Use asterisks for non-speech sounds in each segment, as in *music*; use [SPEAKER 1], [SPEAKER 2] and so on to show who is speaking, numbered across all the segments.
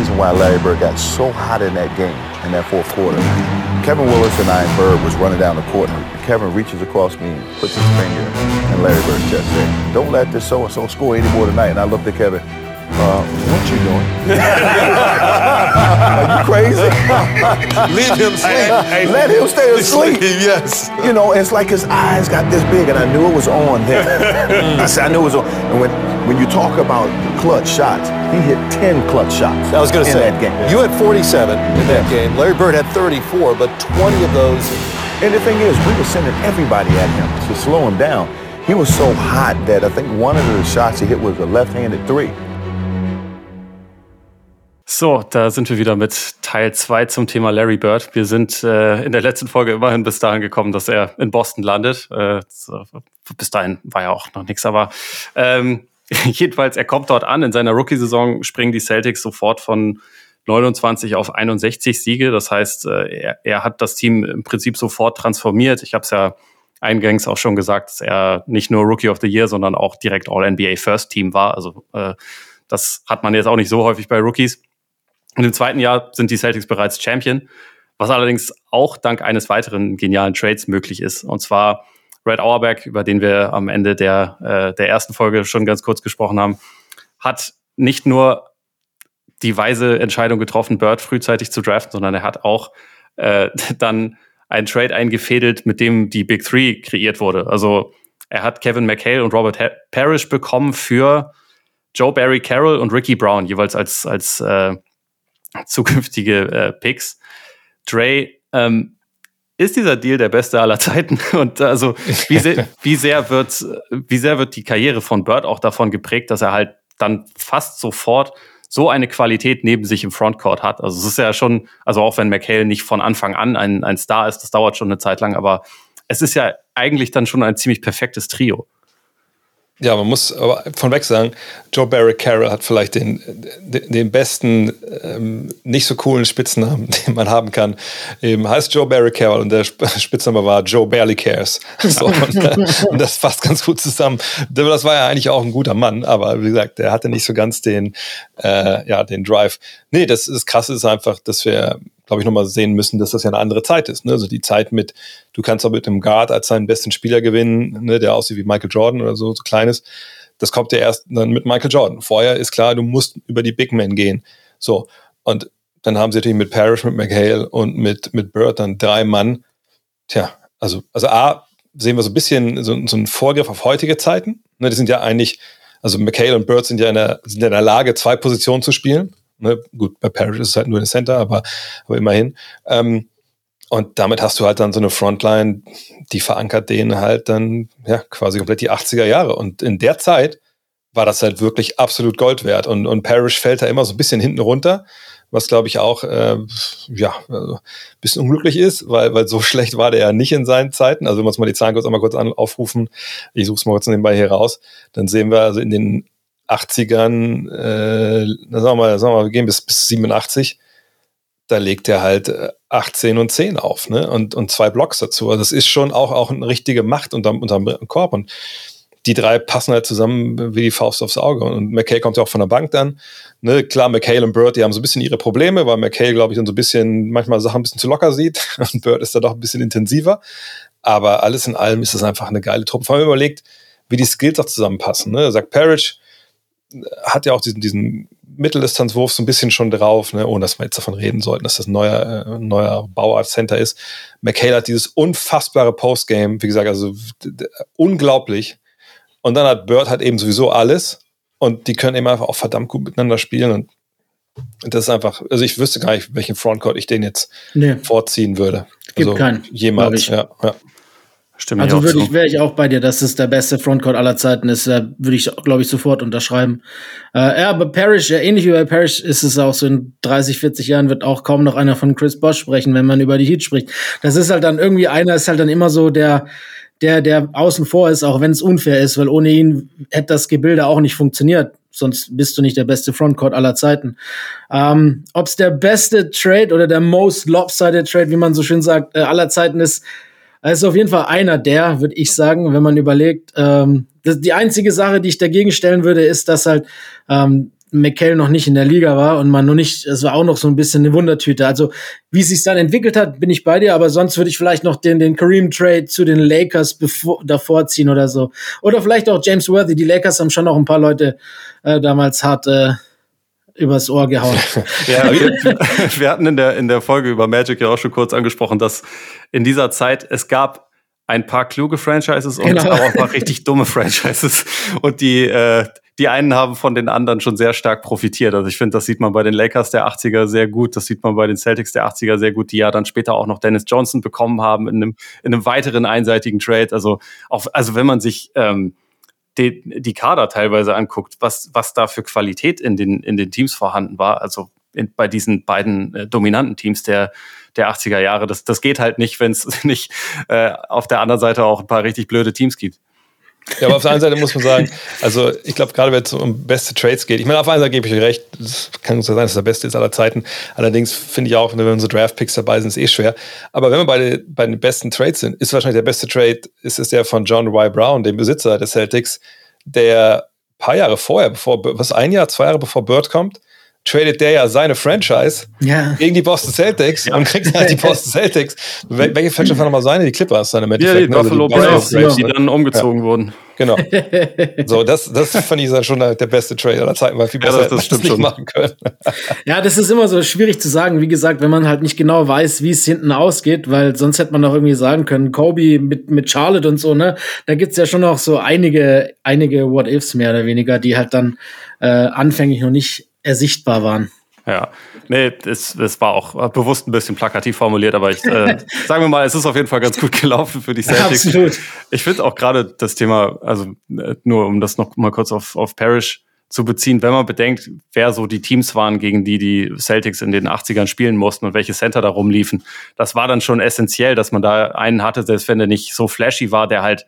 [SPEAKER 1] reason why Larry Bird got so hot in that game, in that fourth quarter. Kevin Willis and I and Bird was running down the court, and Kevin reaches across me and puts his finger in Larry Bird's chest, saying, "Don't let this so-and-so score any more tonight." And I looked at Kevin. Uh, what you doing? *laughs* Are you crazy? *laughs*
[SPEAKER 2] Leave him sleep.
[SPEAKER 1] Hey, let him stay asleep.
[SPEAKER 2] yes.
[SPEAKER 1] You know, it's like his eyes got this big, and I knew it was on then. *laughs* I said, I knew it was on. And when, when you talk about clutch shots, he hit 10 clutch shots
[SPEAKER 3] I was going to
[SPEAKER 1] in
[SPEAKER 3] say,
[SPEAKER 1] that game.
[SPEAKER 3] you had 47 in that game. Larry Bird had 34, but 20 of those.
[SPEAKER 1] And the thing is, we were sending everybody at him to slow him down. He was so hot that I think one of the shots he hit was a left-handed three.
[SPEAKER 4] So, da sind wir wieder mit Teil 2 zum Thema Larry Bird. Wir sind äh, in der letzten Folge immerhin bis dahin gekommen, dass er in Boston landet. Äh, bis dahin war ja auch noch nichts, aber ähm, *laughs* jedenfalls, er kommt dort an. In seiner Rookie-Saison springen die Celtics sofort von 29 auf 61 Siege. Das heißt, äh, er, er hat das Team im Prinzip sofort transformiert. Ich habe es ja eingangs auch schon gesagt, dass er nicht nur Rookie of the Year, sondern auch direkt All-NBA First Team war. Also äh, das hat man jetzt auch nicht so häufig bei Rookies. Und im zweiten Jahr sind die Celtics bereits Champion, was allerdings auch dank eines weiteren genialen Trades möglich ist. Und zwar Red Auerbach, über den wir am Ende der, äh, der ersten Folge schon ganz kurz gesprochen haben, hat nicht nur die weise Entscheidung getroffen, Bird frühzeitig zu draften, sondern er hat auch äh, *laughs* dann einen Trade eingefädelt, mit dem die Big Three kreiert wurde. Also er hat Kevin McHale und Robert Parrish bekommen für Joe Barry Carroll und Ricky Brown, jeweils als, als äh, *laughs* zukünftige äh, Picks. Dre, ähm, ist dieser Deal der beste aller Zeiten? *laughs* Und also, wie sehr, *laughs* wie sehr wird, wie sehr wird die Karriere von Bird auch davon geprägt, dass er halt dann fast sofort so eine Qualität neben sich im Frontcourt hat? Also, es ist ja schon, also auch wenn McHale nicht von Anfang an ein, ein Star ist, das dauert schon eine Zeit lang, aber es ist ja eigentlich dann schon ein ziemlich perfektes Trio.
[SPEAKER 2] Ja, man muss aber von weg sagen, Joe Barry Carroll hat vielleicht den, den, besten, ähm, nicht so coolen Spitznamen, *laughs* den man haben kann. Eben heißt Joe Barry Carroll und der Spitzname war Joe Barely Cares. *laughs* So, und, und, das fasst ganz gut zusammen. Das war ja eigentlich auch ein guter Mann, aber wie gesagt, der hatte nicht so ganz den, äh, ja, den Drive. Nee, das, das Krasse ist einfach, dass wir glaube ich, nochmal sehen müssen, dass das ja eine andere Zeit ist. Ne? Also die Zeit mit, du kannst auch mit einem Guard als seinen besten Spieler gewinnen, ne, der aussieht wie Michael Jordan oder so, so klein ist. Das kommt ja erst dann mit Michael Jordan. Vorher ist klar, du musst über die Big Men gehen. So. Und dann haben sie natürlich mit Parrish, mit McHale und mit, mit Bird dann drei Mann. Tja, also, also A, sehen wir so ein bisschen so, so einen Vorgriff auf heutige Zeiten. Ne, die sind ja eigentlich, also McHale und Bird sind ja in der, sind ja in der Lage, zwei Positionen zu spielen. Ne? Gut, bei Parrish ist es halt nur ein Center, aber, aber immerhin. Ähm, und damit hast du halt dann so eine Frontline, die verankert denen halt dann ja quasi komplett die 80er Jahre. Und in der Zeit war das halt wirklich absolut Gold wert. Und, und Parrish fällt da immer so ein bisschen hinten runter, was glaube ich auch äh, ja also ein bisschen unglücklich ist, weil, weil so *laughs* schlecht war der ja nicht in seinen Zeiten. Also wenn wir uns mal die Zahlen kurz einmal kurz an, aufrufen, ich suche es mal kurz nebenbei hier raus, dann sehen wir also in den 80ern, äh, sagen wir mal, sagen wir wir gehen bis, bis 87, da legt er halt 18 und 10 auf, ne? Und, und zwei Blocks dazu. Also das ist schon auch, auch eine richtige Macht unterm, unterm Korb. Und die drei passen halt zusammen wie die Faust aufs Auge. Und McKay kommt ja auch von der Bank dann. Ne? Klar, McHale und Bird, die haben so ein bisschen ihre Probleme, weil McHale, glaube ich, dann so ein bisschen, manchmal Sachen ein bisschen zu locker sieht *laughs* und Bird ist da doch ein bisschen intensiver. Aber alles in allem ist es einfach eine geile Truppe. Vor allem überlegt, wie die Skills auch zusammenpassen. Ne? Sagt Parrish, hat ja auch diesen, diesen Mitteldistanzwurf so ein bisschen schon drauf, ne, ohne dass wir jetzt davon reden sollten, dass das ein neuer, äh, neuer Bauart Center ist. McHale hat dieses unfassbare Postgame, wie gesagt, also unglaublich. Und dann hat Bird halt eben sowieso alles und die können eben einfach auch verdammt gut miteinander spielen und das ist einfach, also ich wüsste gar nicht, welchen Frontcourt ich den jetzt nee. vorziehen würde.
[SPEAKER 5] Gibt
[SPEAKER 2] also
[SPEAKER 5] keinen.
[SPEAKER 2] Jemals, ja, ja.
[SPEAKER 4] Stimme
[SPEAKER 5] also würde ich, wäre ich auch bei dir, dass es der beste Frontcourt aller Zeiten ist. Da würde ich, glaube ich, sofort unterschreiben. Äh, ja, aber Parrish, ja, ähnlich wie bei Parrish ist es auch so in 30, 40 Jahren wird auch kaum noch einer von Chris Bosch sprechen, wenn man über die Heat spricht. Das ist halt dann irgendwie einer, ist halt dann immer so der, der, der außen vor ist, auch wenn es unfair ist, weil ohne ihn hätte das Gebilde auch nicht funktioniert. Sonst bist du nicht der beste Frontcourt aller Zeiten. Ähm, Ob es der beste Trade oder der most lopsided Trade, wie man so schön sagt, äh, aller Zeiten ist, ist auf jeden Fall einer der, würde ich sagen, wenn man überlegt. Ähm, das, die einzige Sache, die ich dagegen stellen würde, ist, dass halt ähm, McHale noch nicht in der Liga war und man noch nicht, es war auch noch so ein bisschen eine Wundertüte. Also wie es sich dann entwickelt hat, bin ich bei dir, aber sonst würde ich vielleicht noch den, den Kareem Trade zu den Lakers bevor, davor ziehen oder so. Oder vielleicht auch James Worthy. Die Lakers haben schon noch ein paar Leute äh, damals hart äh, übers Ohr gehauen. *laughs*
[SPEAKER 4] ja, wir, wir hatten in der, in der Folge über Magic ja auch schon kurz angesprochen, dass in dieser Zeit es gab ein paar kluge Franchises und genau. auch ein paar richtig dumme Franchises. Und die, äh, die einen haben von den anderen schon sehr stark profitiert. Also ich finde, das sieht man bei den Lakers der 80er sehr gut, das sieht man bei den Celtics der 80er sehr gut, die ja dann später auch noch Dennis Johnson bekommen haben in einem, in einem weiteren einseitigen Trade. Also auch, also wenn man sich ähm, die, die Kader teilweise anguckt, was, was da für Qualität in den, in den Teams vorhanden war, also in, bei diesen beiden äh, dominanten Teams der der 80er Jahre. Das, das geht halt nicht, wenn es *laughs* nicht äh, auf der anderen Seite auch ein paar richtig blöde Teams gibt.
[SPEAKER 2] Ja, aber auf der einen Seite muss man sagen, also ich glaube, gerade wenn es um beste Trades geht, ich meine, auf der einen Seite gebe ich euch recht, das kann sein, dass der beste ist aller Zeiten. Allerdings finde ich auch, wenn unsere Draft-Picks dabei sind, ist eh schwer. Aber wenn wir bei, den, bei den besten Trades sind, ist wahrscheinlich der beste Trade, ist es der von John Y. Brown, dem Besitzer der Celtics, der paar Jahre vorher, bevor, was ein Jahr, zwei Jahre bevor Bird kommt, tradet der ja seine Franchise ja. gegen die Boston Celtics ja. und kriegt halt die *laughs* Boston Celtics. Wel welche Franchise waren nochmal seine? Die Clippers dann im
[SPEAKER 4] Endeffekt. Ja, die ne? Also Buffalo Bills, also die, die dann umgezogen ja. wurden.
[SPEAKER 2] Genau. *laughs* So, das, das fand ich schon der beste Trade aller Zeiten, weil viel besser ja, das, das stimmt nicht schon. machen können. *laughs*
[SPEAKER 5] Ja, das ist immer so schwierig zu sagen. Wie gesagt, wenn man halt nicht genau weiß, wie es hinten ausgeht, weil sonst hätte man doch irgendwie sagen können, Kobe mit, mit Charlotte und so, ne? Da gibt's ja schon noch so einige, einige What-Ifs mehr oder weniger, die halt dann äh, anfänglich noch nicht ersichtbar waren.
[SPEAKER 4] Ja, nee, es, es war auch bewusst ein bisschen plakativ formuliert, aber ich äh, *laughs* sagen wir mal, es ist auf jeden Fall ganz gut gelaufen für die Celtics. Absolut. Ich finde auch gerade das Thema, also äh, nur um das noch mal kurz auf, auf Parrish zu beziehen, wenn man bedenkt, wer so die Teams waren, gegen die die Celtics in den 80ern spielen mussten und welche Center da rumliefen, das war dann schon essentiell, dass man da einen hatte, selbst wenn der nicht so flashy war, der halt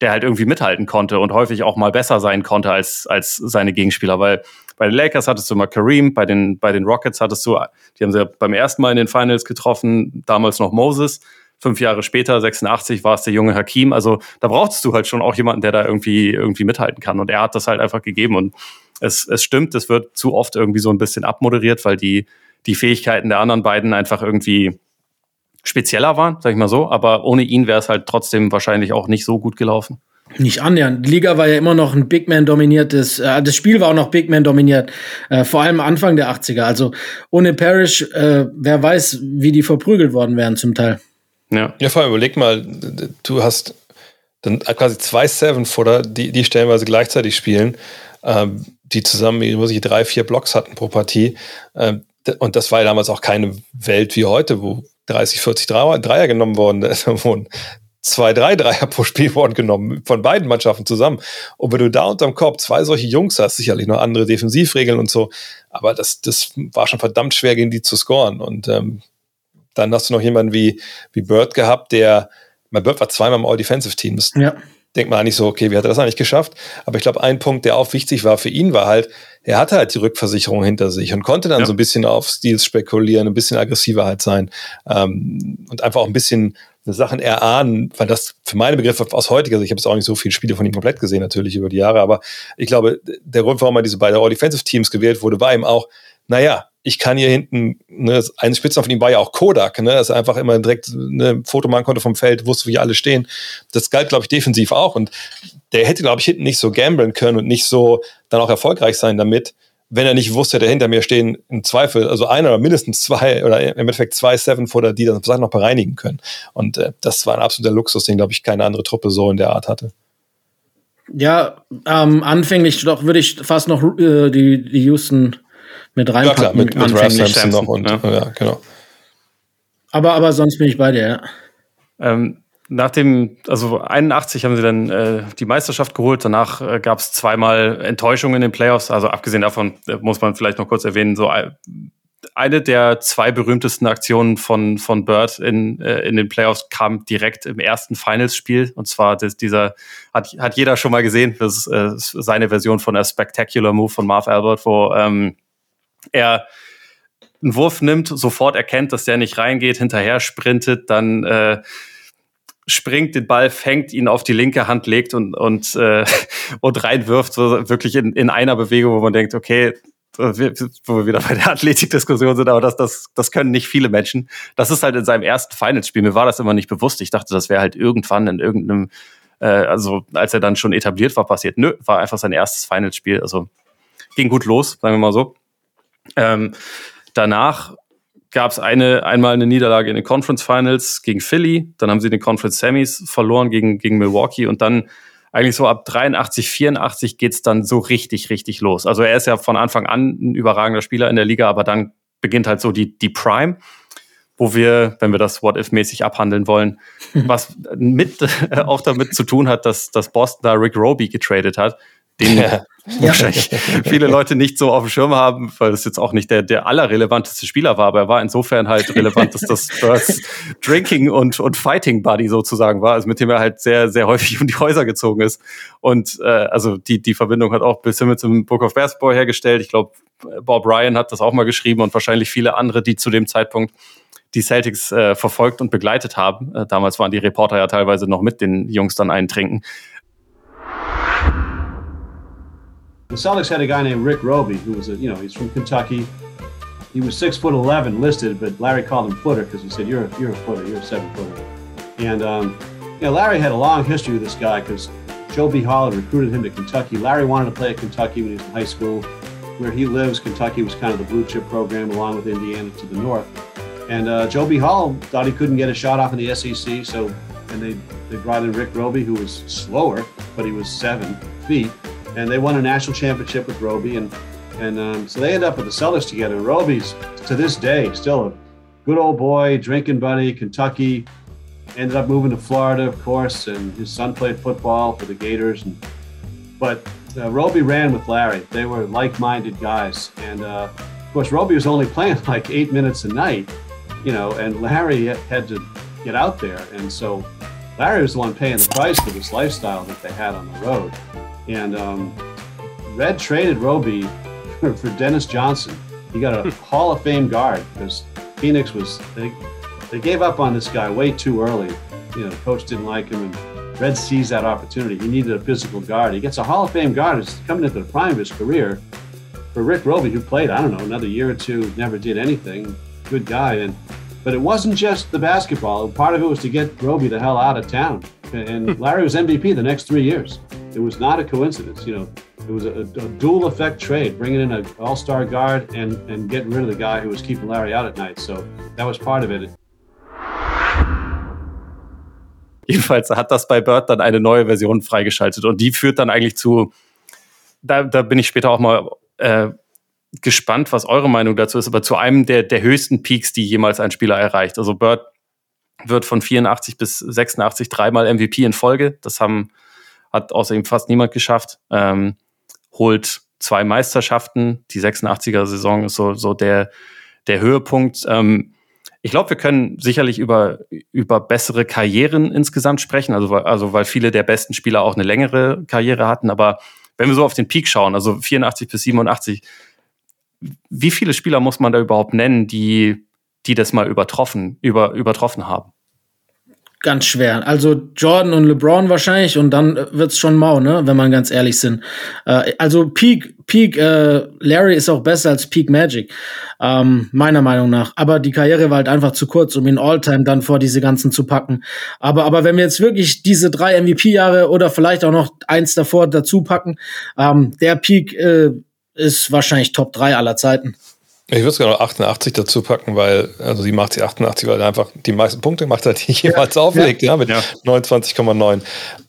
[SPEAKER 4] der halt irgendwie mithalten konnte und häufig auch mal besser sein konnte als, als seine Gegenspieler, weil bei den Lakers hattest du mal Kareem, bei den, bei den Rockets hattest du, die haben sie beim ersten Mal in den Finals getroffen, damals noch Moses. Fünf Jahre später, 86, war es der junge Hakim. Also da brauchst du halt schon auch jemanden, der da irgendwie, irgendwie mithalten kann. Und er hat das halt einfach gegeben. Und es, es stimmt, es wird zu oft irgendwie so ein bisschen abmoderiert, weil die, die Fähigkeiten der anderen beiden einfach irgendwie spezieller waren, sag ich mal so. Aber ohne ihn wäre es halt trotzdem wahrscheinlich auch nicht so gut gelaufen.
[SPEAKER 5] Nicht annähernd. Die Liga war ja immer noch ein Big Man dominiertes, äh, das Spiel war auch noch Big Man dominiert, äh, vor allem Anfang der 80er. Also ohne Parrish, äh, wer weiß, wie die verprügelt worden wären zum Teil.
[SPEAKER 2] Ja, ja vor allem überleg mal, du hast dann quasi zwei Seven-Footer, die, die stellenweise gleichzeitig spielen, ähm, die zusammen, muss ich, drei, vier Blocks hatten pro Partie. Ähm, und das war ja damals auch keine Welt wie heute, wo 30, 40 Dreier, Dreier genommen worden, *laughs* wurden zwei, drei Dreier pro Spiel worden genommen, von beiden Mannschaften zusammen. Und wenn du da unterm Korb zwei solche Jungs hast, sicherlich noch andere Defensivregeln und so, aber das, das war schon verdammt schwer, gegen die zu scoren. Und ähm, dann hast du noch jemanden wie, wie Bird gehabt, der, mein Bird war zweimal im All-Defensive-Team. Ja. Denkt man eigentlich so, okay, wie hat er das eigentlich geschafft? Aber ich glaube, ein Punkt, der auch wichtig war für ihn, war halt, er hatte halt die Rückversicherung hinter sich und konnte dann ja. so ein bisschen auf Stils spekulieren, ein bisschen aggressiver halt sein ähm, und einfach auch ein bisschen Sachen erahnen, weil das für meine Begriffe aus heutiger Sicht, ich habe jetzt auch nicht so viele Spiele von ihm komplett gesehen, natürlich über die Jahre, aber ich glaube, der Grund, warum er diese beiden All-Defensive-Teams gewählt wurde, war eben auch, naja, ich kann hier hinten, ne, ein Spitzname von ihm war ja auch Kodak, ne, dass er einfach immer direkt eine Foto machen konnte vom Feld, wusste, wie alle stehen. Das galt, glaube ich, defensiv auch und der hätte, glaube ich, hinten nicht so gamblen können und nicht so dann auch erfolgreich sein damit, wenn er nicht wusste, der hinter mir stehen, im Zweifel, also einer oder mindestens zwei oder im Endeffekt zwei Seven-Footer, die das Sachen noch bereinigen können. Und äh, das war ein absoluter Luxus, den, glaube ich, keine andere Truppe so in der Art hatte.
[SPEAKER 5] Ja, ähm, anfänglich doch würde ich fast noch äh, die, die Houston mit reinpacken. Ja, klar, mit, mit Ralph Sampson noch und ja. ja. genau. Aber, aber sonst bin ich bei dir, ja.
[SPEAKER 4] Ähm, nach dem, also 81 haben sie dann äh, die Meisterschaft geholt. Danach äh, gab es zweimal Enttäuschungen in den Playoffs. Also abgesehen davon äh, muss man vielleicht noch kurz erwähnen, so eine der zwei berühmtesten Aktionen von, von Bird in, äh, in den Playoffs kam direkt im ersten Finals-Spiel. Und zwar das, dieser, hat, hat jeder schon mal gesehen, das ist äh, seine Version von A Spectacular Move von Marv Albert, wo ähm, er einen Wurf nimmt, sofort erkennt, dass der nicht reingeht, hinterher sprintet, dann äh, springt, den Ball fängt, ihn auf die linke Hand legt und, und, äh, *laughs* und reinwirft, so wirklich in, in einer Bewegung, wo man denkt, okay, wo wir wieder bei der Athletikdiskussion sind, aber das, das, das können nicht viele Menschen. Das ist halt in seinem ersten Finals-Spiel. Mir war das immer nicht bewusst. Ich dachte, das wäre halt irgendwann in irgendeinem, äh, also als er dann schon etabliert war, passiert. Nö, war einfach sein erstes Finals-Spiel. Also ging gut los, sagen wir mal so. Ähm, danach gab es eine, einmal eine Niederlage in den Conference Finals gegen Philly, dann haben sie den Conference Semis verloren gegen, gegen Milwaukee. Und dann eigentlich so ab 83, 84 geht's dann so richtig, richtig los. Also er ist ja von Anfang an ein überragender Spieler in der Liga, aber dann beginnt halt so die, die Prime, wo wir, wenn wir das What-If-mäßig abhandeln wollen, *laughs* was mit *laughs* auch damit zu tun hat, dass, dass Boston da Rick Roby getradet hat, den *laughs* wahrscheinlich viele Leute nicht so auf dem Schirm haben, weil das jetzt auch nicht der, der allerrelevanteste Spieler war, aber er war insofern halt relevant, dass das Spurs Drinking und, und Fighting Buddy sozusagen war, also mit dem er halt sehr, sehr häufig um die Häuser gezogen ist. Und äh, also die, die Verbindung hat auch Bill Simmons im Book of Basketball hergestellt. Ich glaube, Bob Ryan hat das auch mal geschrieben und wahrscheinlich viele andere, die zu dem Zeitpunkt die Celtics äh, verfolgt und begleitet haben. Äh, damals waren die Reporter ja teilweise noch mit den Jungs dann eintrinken.
[SPEAKER 6] The Celtics had a guy named Rick Roby, who was a, you know, he's from Kentucky. He was six foot eleven listed, but Larry called him footer because he said, "You're a, you're a footer, you're a seven footer." And um, you know, Larry had a long history with this guy because Joe B. Hall had recruited him to Kentucky. Larry wanted to play at Kentucky when he was in high school. Where he lives, Kentucky was kind of the blue chip program, along with Indiana to the north. And uh, Joe B. Hall thought he couldn't get a shot off in the SEC, so and they they brought in Rick Roby, who was slower, but he was seven feet and they won a national championship with Roby, and and um, so they end up with the Celtics together. Roby's to this day still a good old boy, drinking buddy, Kentucky. Ended up moving to Florida, of course, and his son played football for the Gators. And, but uh, Roby ran with Larry. They were like-minded guys, and uh, of course, Roby was only *laughs* playing like eight minutes a night, you know, and Larry had to get out there, and so Larry was the one paying the price for this lifestyle that they had on the road. And um, Red traded Roby *laughs* for, Dennis Johnson. He got a Hall of Fame guard because Phoenix was they they gave up on this guy way too early. You know, the coach didn't like him, and Red sees that opportunity. He needed a physical guard. He gets a Hall of Fame guard. It's coming into the prime of his career for Rick Roby, who played I don't know another year or two, never did anything. Good guy, and but it wasn't just the basketball. Part of it was to get Roby the hell out of town. And *laughs* Larry was MVP the next three years. It was not a coincidence. You know, it was a, a dual effect trade, bringing in an all star guard and, and getting rid of the guy who was keeping Larry out at night. So that was part of it.
[SPEAKER 4] Jedenfalls hat das bei Bird dann eine neue Version freigeschaltet und die führt dann eigentlich zu, da, da bin ich später auch mal äh, gespannt, was eure Meinung dazu ist, aber zu einem der, der höchsten Peaks, die jemals ein Spieler erreicht. Also Bird wird von 84 bis 86 dreimal MVP in Folge. Das haben, hat außerdem fast niemand geschafft. Ähm, holt zwei Meisterschaften. Die 86er-Saison ist so, so der, der Höhepunkt. Ähm, ich glaube, wir können sicherlich über, über bessere Karrieren insgesamt sprechen, also, also weil viele der besten Spieler auch eine längere Karriere hatten. Aber wenn wir so auf den Peak schauen, also 84 bis 87, wie viele Spieler muss man da überhaupt nennen, die, die das mal übertroffen, über, übertroffen haben?
[SPEAKER 5] Ganz schwer. Also Jordan und LeBron wahrscheinlich und dann wird's schon mau, ne, wenn man ganz ehrlich sind. Äh, also Peak, Peak äh, Larry ist auch besser als Peak Magic, ähm, meiner Meinung nach. Aber die Karriere war halt einfach zu kurz, um ihn Alltime dann vor diese ganzen zu packen. Aber, aber wenn wir jetzt wirklich diese drei MVP-Jahre oder vielleicht auch noch eins davor dazu packen, ähm, der Peak äh, ist wahrscheinlich Top 3 aller Zeiten.
[SPEAKER 2] Ich würde sogar noch 88 dazu packen, weil, also die macht sie 88, weil er einfach die meisten Punkte macht hat, die jeweils ja, auflegt, ja, ja mit ja. 29,9.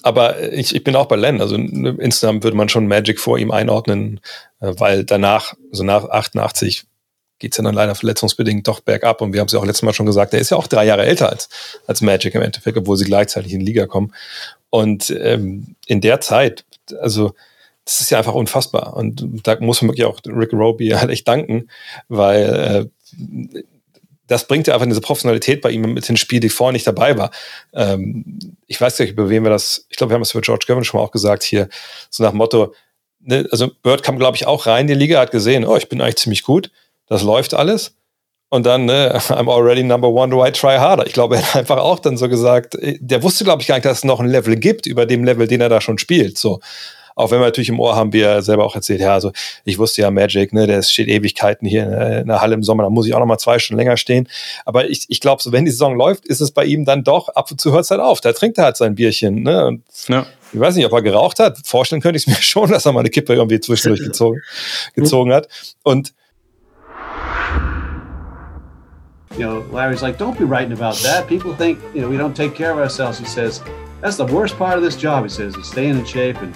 [SPEAKER 2] Aber ich, ich bin auch bei Len, also insgesamt würde man schon Magic vor ihm einordnen, äh, weil danach, also nach 88, geht's ja dann leider verletzungsbedingt doch bergab. Und wir haben es ja auch letztes Mal schon gesagt, er ist ja auch drei Jahre älter als, als Magic im Endeffekt, obwohl sie gleichzeitig in die Liga kommen. Und ähm, in der Zeit, also das ist ja einfach unfassbar. Und da muss man wirklich auch Rick Roby *laughs* halt echt danken, weil äh, das bringt ja einfach diese Professionalität bei ihm mit ins Spiel, die vorher nicht dabei war. Ähm, ich weiß nicht, über wen wir das, ich glaube, wir haben es für George Gervin schon mal auch gesagt hier, so nach dem Motto, ne, also Bird kam, glaube ich, auch rein in die Liga, hat gesehen, oh, ich bin eigentlich ziemlich gut, das läuft alles. Und dann, ne, *laughs* I'm already number one, do I try harder? Ich glaube, er hat einfach auch dann so gesagt, der wusste, glaube ich, gar nicht, dass es noch ein Level gibt über dem Level, den er da schon spielt. So. Auch wenn wir natürlich im Ohr haben, wie er selber auch erzählt, ja, also ich wusste ja Magic, ne, der steht Ewigkeiten hier in der Halle im Sommer, da muss ich auch noch mal zwei Stunden länger stehen. Aber ich, ich glaube, so wenn die Saison läuft, ist es bei ihm dann doch, ab und zu hört es halt auf. Da trinkt er halt sein Bierchen. Ne? Und ja. Ich weiß nicht, ob er geraucht hat. Vorstellen könnte ich es mir *laughs* schon, dass er mal eine Kippe irgendwie zwischendurch gezogen, gezogen hat. Und
[SPEAKER 6] you know, Larry's like, don't be writing about that. People think, you know, we don't take care of ourselves. He says, that's the worst part of this job. He says, is staying in shape and,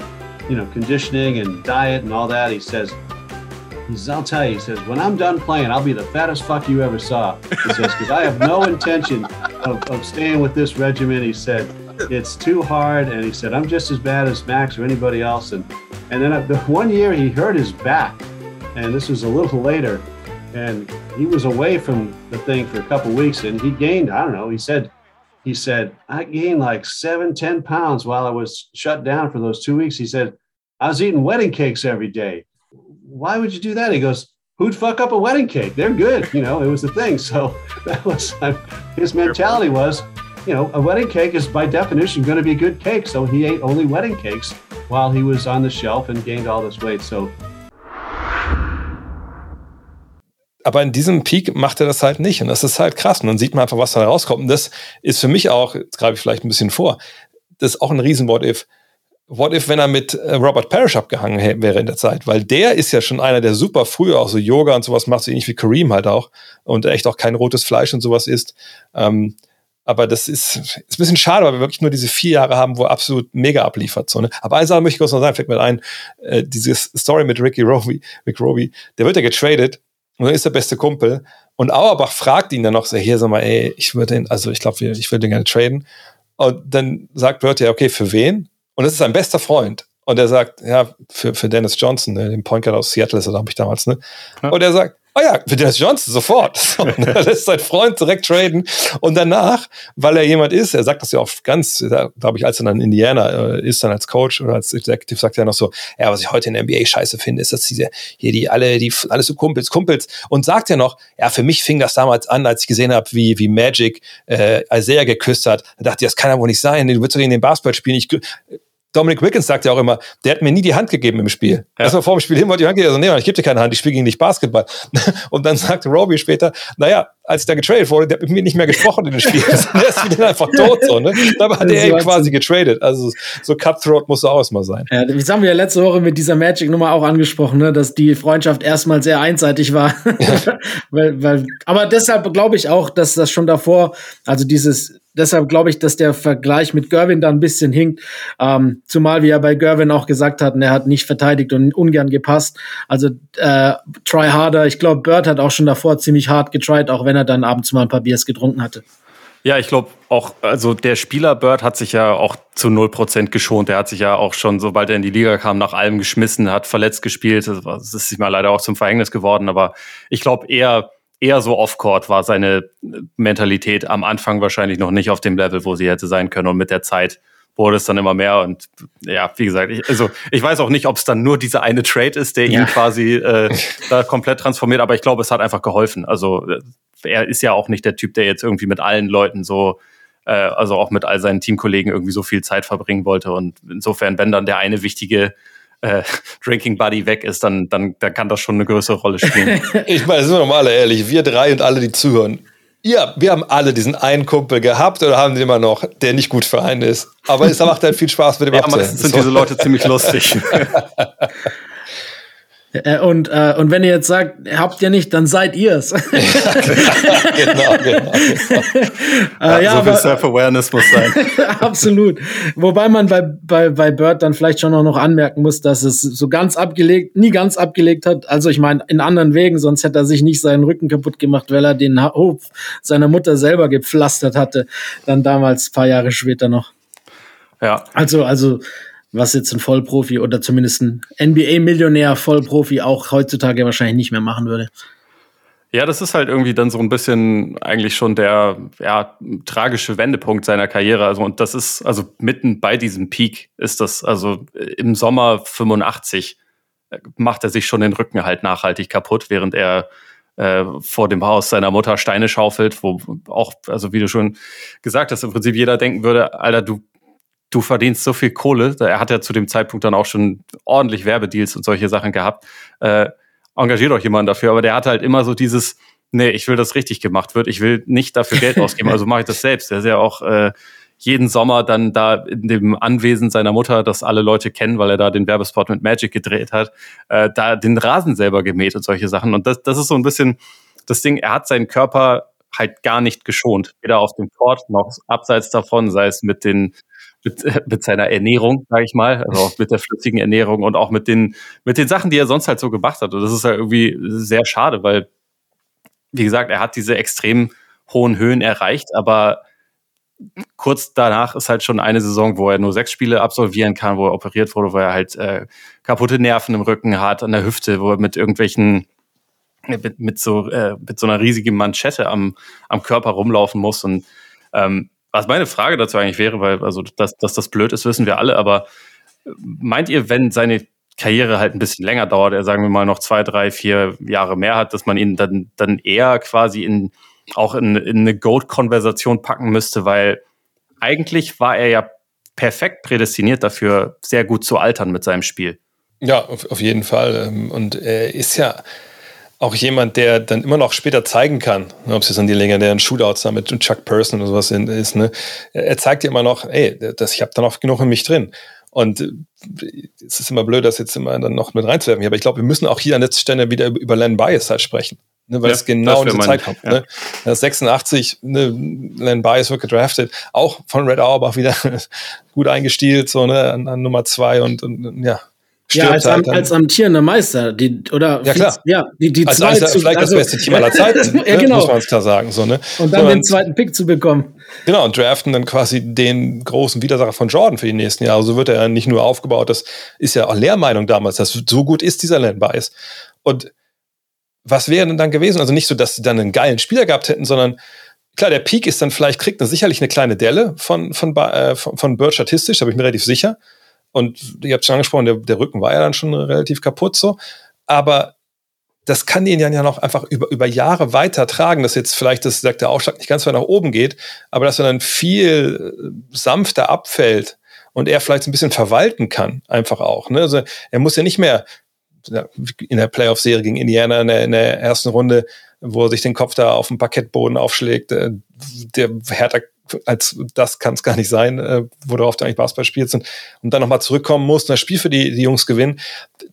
[SPEAKER 6] you know, conditioning and diet and all that. He says, he says, I'll tell you, he says, when I'm done playing, I'll be the fattest fuck you ever saw. He says, *laughs* because I have no intention of, of staying with this regimen. He said, it's too hard. And he said, I'm just as bad as Max or anybody else. And, and then uh, the one year he hurt his back. And this was a little later and he was away from the thing for a couple weeks and he gained i don't know he said he said i gained like seven ten pounds while i was shut down for those two weeks he said i was eating wedding cakes every day why would you do that he goes who'd fuck up a wedding cake they're good you know it was the thing *laughs* so that was his mentality was you know a wedding cake is by definition going to be good cake so he ate only wedding cakes while he was on the shelf and gained all this weight so
[SPEAKER 2] aber in diesem Peak macht er das halt nicht. Und das ist halt krass. Und dann sieht man einfach, was da rauskommt. Und das ist für mich auch, jetzt greife ich vielleicht ein bisschen vor, das ist auch ein riesen What-If. What if, wenn er mit äh, Robert Parrish abgehangen wäre in der Zeit? Weil der ist ja schon einer, der super früh auch so Yoga und sowas macht, so ähnlich wie Kareem halt auch. Und echt auch kein rotes Fleisch und sowas isst. Ähm, aber das ist, ist ein bisschen schade, weil wir wirklich nur diese vier Jahre haben, wo er absolut mega abliefert. So, ne? Aber eine Sache möchte ich kurz noch sagen, fällt mir ein, äh, diese Story mit Ricky Roby, Rick Roby, der wird ja getradet und dann ist der beste Kumpel. Und Auerbach fragt ihn dann noch so, hier, sag mal, ey, ich würde den, also ich glaube, ich würde den gerne traden. Und dann sagt Bird ja, okay, für wen? Und das ist sein bester Freund. Und er sagt, ja, für, für Dennis Johnson, ne, den Point Guard aus Seattle ist er, glaube ich, damals, ne? Ja. Und er sagt, Oh ja, für Dennis Johnson sofort. *laughs* So, ne? er lässt seinen Freund direkt traden. Und danach, weil er jemand ist, er sagt das ja auch ganz, glaube ich, als er dann in Indiana äh, ist, dann als Coach oder als Executive, sagt er noch so, ja, was ich heute in der NBA scheiße finde, ist, dass diese, hier die alle, die, alles so Kumpels, Kumpels. Und sagt ja noch, ja, für mich fing das damals an, als ich gesehen habe, wie, wie Magic äh, Isaiah geküsst hat. Da dachte ich, das kann ja wohl nicht sein. Du willst doch in den Basketball spielen. Ich, Dominic Wiggins sagt ja auch immer, der hat mir nie die Hand gegeben im Spiel. Ja. Erstmal vor dem Spiel hin wollte die Hand geben, also nee, ich gebe dir keine Hand, ich spiele gegen dich Basketball. *laughs* Und dann sagte Robbie später, naja, als ich da getradet wurde, der hat mit mir nicht mehr gesprochen in dem Spiel. *laughs* *laughs* der ist wieder einfach tot, so, ne? Dabei hat er ihn quasi getradet. Also so cutthroat muss er auch erstmal sein.
[SPEAKER 5] Ja, das haben wir ja letzte Woche mit dieser Magic-Nummer auch angesprochen, ne? dass die Freundschaft erstmal sehr einseitig war. Ja. weil, weil, aber deshalb glaube ich auch, dass das schon davor, also dieses deshalb glaube ich, dass der Vergleich mit Gerwin da ein bisschen hinkt. Ähm, zumal wir ja bei Gerwin auch gesagt hatten, er hat nicht verteidigt und ungern gepasst. Also äh, try harder. Ich glaube, Bird hat auch schon davor ziemlich hart getried, auch wenn er dann abends mal ein paar Biers getrunken hatte.
[SPEAKER 4] Ja, ich glaube auch, also der Spieler Bird hat sich ja auch zu 0% geschont. Der hat sich ja auch schon, sobald er in die Liga kam, nach allem geschmissen, hat verletzt gespielt. Das ist sich mal leider auch zum Verhängnis geworden. Aber ich glaube eher, eher so off-court war seine Mentalität am Anfang wahrscheinlich noch nicht auf dem Level, wo sie hätte sein können. Und mit der Zeit wurde es dann immer mehr. Und ja, wie gesagt, ich, also ich weiß auch nicht, ob es dann nur dieser eine Trade ist, der ja. ihn quasi äh, *laughs* da komplett transformiert, aber ich glaube, es hat einfach geholfen. Also äh, er ist ja auch nicht der Typ, der jetzt irgendwie mit allen Leuten so, äh, also auch mit all seinen Teamkollegen irgendwie so viel Zeit verbringen wollte. Und insofern, wenn dann der eine wichtige äh, *laughs* Drinking Buddy weg ist, dann, dann, dann kann das schon eine größere Rolle spielen. *laughs*
[SPEAKER 2] ich meine, sind wir doch mal alle ehrlich, wir drei und alle, die zuhören. Ja, wir haben alle diesen einen Kumpel gehabt oder haben den immer noch, der nicht gut für einen ist. Aber es macht halt viel Spaß mit dem
[SPEAKER 4] Ja, meistens sind diese Leute ziemlich lustig. *laughs*
[SPEAKER 5] Äh, und, äh, und wenn ihr jetzt sagt, habt ihr nicht, dann seid ihr's. *laughs* genau, *laughs* genau. genau.
[SPEAKER 4] äh, ja, so viel Self-Awareness muss sein. *laughs*
[SPEAKER 5] absolut. Wobei man bei, bei, bei Bird dann vielleicht schon auch noch anmerken muss, dass es so ganz abgelegt, nie ganz abgelegt hat. Also ich meine, in anderen Wegen, sonst hätte er sich nicht seinen Rücken kaputt gemacht, weil er den Hof seiner Mutter selber gepflastert hatte. Dann damals, paar Jahre später noch. Ja. Also, also was jetzt ein Vollprofi oder zumindest ein NBA-Millionär Vollprofi auch heutzutage wahrscheinlich nicht mehr machen würde.
[SPEAKER 4] Ja, das ist halt irgendwie dann so ein bisschen eigentlich schon der ja, tragische Wendepunkt seiner Karriere. Also, und das ist, also mitten bei diesem Peak ist das, also im Sommer 85 äh, macht er sich schon den Rücken halt nachhaltig kaputt, während er äh, vor dem Haus seiner Mutter Steine schaufelt, wo auch, also wie du schon gesagt hast, im Prinzip jeder denken würde, Alter, du du verdienst so viel Kohle, er hat ja zu dem Zeitpunkt dann auch schon ordentlich Werbedeals und solche Sachen gehabt, äh, engagiert euch jemanden dafür, aber der hat halt immer so dieses, nee, ich will, dass richtig gemacht wird, ich will nicht dafür Geld *laughs* ausgeben, also mache ich das selbst. Der ist ja auch äh, jeden Sommer dann da in dem Anwesen seiner Mutter, das alle Leute kennen, weil er da den Werbespot mit Magic gedreht hat, äh, da den Rasen selber gemäht und solche Sachen. Und das, das ist so ein bisschen das Ding, er hat seinen Körper halt gar nicht geschont. Weder auf dem Court noch abseits davon, sei es mit den mit, *laughs* mit seiner Ernährung, sage ich mal, also mit der flüssigen Ernährung und auch mit den mit den Sachen, die er sonst halt so gemacht hat. Und das ist halt irgendwie sehr schade, weil wie gesagt, er hat diese extrem hohen Höhen erreicht, aber kurz danach ist halt schon eine Saison, wo er nur sechs Spiele absolvieren kann, wo er operiert wurde, wo er halt äh, kaputte Nerven im Rücken hat, an der Hüfte, wo er mit irgendwelchen mit, mit so äh, mit so einer riesigen Manschette am am Körper rumlaufen muss und ähm, was meine Frage dazu eigentlich wäre, weil also dass, dass das blöd ist, wissen wir alle, aber meint ihr, wenn seine Karriere halt ein bisschen länger dauert, er sagen wir mal noch zwei, drei, vier Jahre mehr hat, dass man ihn dann dann eher quasi in auch in, in eine Goat-Konversation packen müsste, weil eigentlich war er ja perfekt prädestiniert dafür, sehr gut zu altern mit seinem Spiel.
[SPEAKER 2] Ja, auf, auf jeden Fall. Ähm, und er ist ja auch jemand, der dann immer noch später zeigen kann, ne, ob es jetzt an die legendären Shootouts da mit Chuck Person oder sowas ist. Ne? Er zeigt ja immer noch, ey, das, ich habe da noch genug in mich drin. Und äh, es ist immer blöd, das jetzt immer dann noch mit reinzuwerfen. Aber ich glaube, wir müssen auch hier an der Stelle wieder über Len Bias halt sprechen ne, weil ja, es genau in diese Zeit kommt. Ja. Ne? 86, ne, Len Bias wird gedraftet, auch von Red Auerbach wieder *laughs* gut eingestielt, so ne, an, an Nummer zwei und, und ja,
[SPEAKER 5] ja, als, halt als amtierender Meister, die, oder
[SPEAKER 2] ja, klar.
[SPEAKER 5] ja, die, die
[SPEAKER 2] als, zwei als, zu, vielleicht also, das beste Team aller *laughs* Zeiten,
[SPEAKER 5] ja, genau.
[SPEAKER 2] muss man es klar sagen. So, ne?
[SPEAKER 5] Und dann so, den zweiten Pick zu bekommen.
[SPEAKER 2] Genau, und draften dann quasi den großen Widersacher von Jordan für die nächsten Jahre. So wird er ja nicht nur aufgebaut, das ist ja auch Lehrmeinung damals, dass so gut ist dieser Len Bias. Und was wäre denn dann gewesen? Also nicht so, dass sie dann einen geilen Spieler gehabt hätten, sondern klar, der Peak ist dann vielleicht, kriegt er sicherlich eine kleine Delle von, von, äh, von, von Bird statistisch, da bin ich mir relativ sicher. Und ihr habt schon angesprochen, der, der Rücken war ja dann schon relativ kaputt so. Aber das kann ihn ja noch einfach über, über Jahre weiter tragen, dass jetzt vielleicht das, sagt der Aufschlag nicht ganz weit nach oben geht, aber dass er dann viel äh, sanfter abfällt und er vielleicht ein bisschen verwalten kann, einfach auch. Ne? Also er muss ja nicht mehr in der Playoff-Serie gegen Indiana in der, in der, ersten Runde, wo er sich den Kopf da auf dem Parkettboden aufschlägt, äh, der härter als das kann es gar nicht sein, äh, worauf du eigentlich Basketball spielst und, und dann nochmal zurückkommen musst und das Spiel für die, die Jungs gewinnen,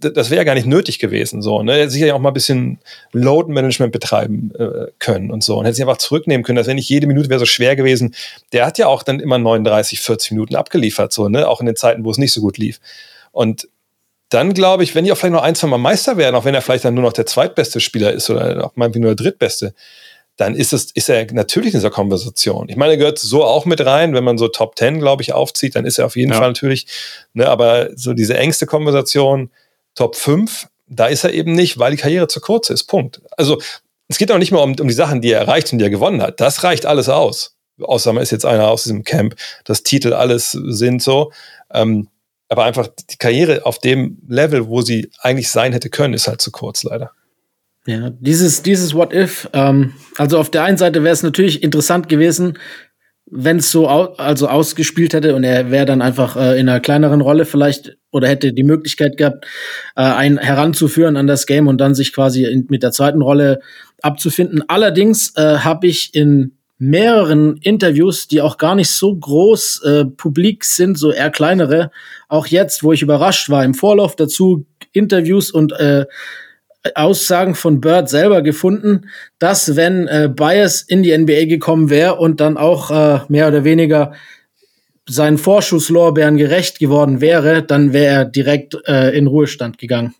[SPEAKER 2] das wäre ja gar nicht nötig gewesen. So, ne? Sicher auch mal ein bisschen Load-Management betreiben äh, können und so. Und hätte sich einfach zurücknehmen können. Das wäre nicht jede Minute wäre so schwer gewesen. Der hat ja auch dann immer 39, 40 Minuten abgeliefert, so, ne? Auch in den Zeiten, wo es nicht so gut lief. Und dann glaube ich, wenn die auch vielleicht noch ein, zwei Mal Meister werden, auch wenn er vielleicht dann nur noch der zweitbeste Spieler ist oder auch meinetwegen nur der drittbeste, dann ist es, ist er natürlich in dieser Konversation. Ich meine, er gehört so auch mit rein, wenn man so Top Ten, glaube ich, aufzieht, dann ist er auf jeden ja. Fall natürlich, ne, aber so diese engste Konversation, Top 5, da ist er eben nicht, weil die Karriere zu kurz ist. Punkt. Also, es geht auch nicht mehr um, um die Sachen, die er erreicht und die er gewonnen hat. Das reicht alles aus. Außer man ist jetzt einer aus diesem Camp, das Titel alles sind so. Ähm, aber einfach die Karriere auf dem Level, wo sie eigentlich sein hätte können, ist halt zu kurz, leider.
[SPEAKER 5] Ja, dieses, dieses What If, ähm, also auf der einen Seite wäre es natürlich interessant gewesen, wenn es so au also ausgespielt hätte und er wäre dann einfach äh, in einer kleineren Rolle vielleicht oder hätte die Möglichkeit gehabt, äh, einen heranzuführen an das Game und dann sich quasi in, mit der zweiten Rolle abzufinden. Allerdings äh, habe ich in mehreren Interviews, die auch gar nicht so groß äh, publik sind, so eher kleinere. Auch jetzt, wo ich überrascht war, im Vorlauf dazu Interviews und äh, Aussagen von Bird selber gefunden, dass wenn äh, Bias in die NBA gekommen wäre und dann auch äh, mehr oder weniger seinen Vorschusslorbeeren gerecht geworden wäre, dann wäre er direkt äh, in Ruhestand gegangen.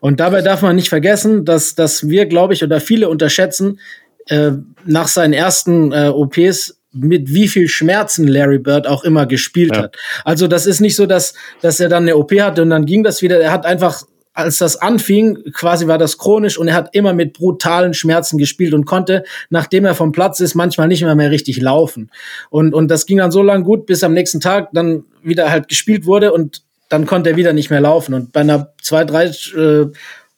[SPEAKER 5] Und dabei darf man nicht vergessen, dass, dass wir, glaube ich, oder viele unterschätzen, äh, nach seinen ersten äh, OPs mit wie viel Schmerzen Larry Bird auch immer gespielt ja. hat. Also das ist nicht so, dass, dass er dann eine OP hatte und dann ging das wieder. Er hat einfach, als das anfing, quasi war das chronisch und er hat immer mit brutalen Schmerzen gespielt und konnte, nachdem er vom Platz ist, manchmal nicht mehr mehr richtig laufen. Und, und das ging dann so lang gut, bis am nächsten Tag dann wieder halt gespielt wurde und dann konnte er wieder nicht mehr laufen. Und bei einer zwei, drei äh,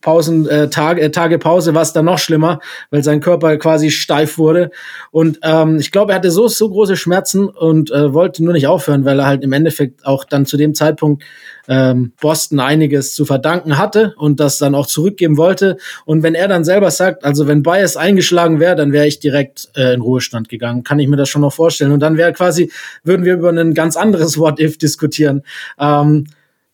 [SPEAKER 5] Pausen, äh, Tage, äh, Tage Pause war es dann noch schlimmer, weil sein Körper quasi steif wurde. Und ähm, ich glaube, er hatte so, so große Schmerzen und äh, wollte nur nicht aufhören, weil er halt im Endeffekt auch dann zu dem Zeitpunkt ähm, Boston einiges zu verdanken hatte und das dann auch zurückgeben wollte. Und wenn er dann selber sagt, also wenn Bias eingeschlagen wäre, dann wäre ich direkt äh, in Ruhestand gegangen, kann ich mir das schon noch vorstellen. Und dann wäre quasi, würden wir über ein ganz anderes What-If diskutieren. Ähm,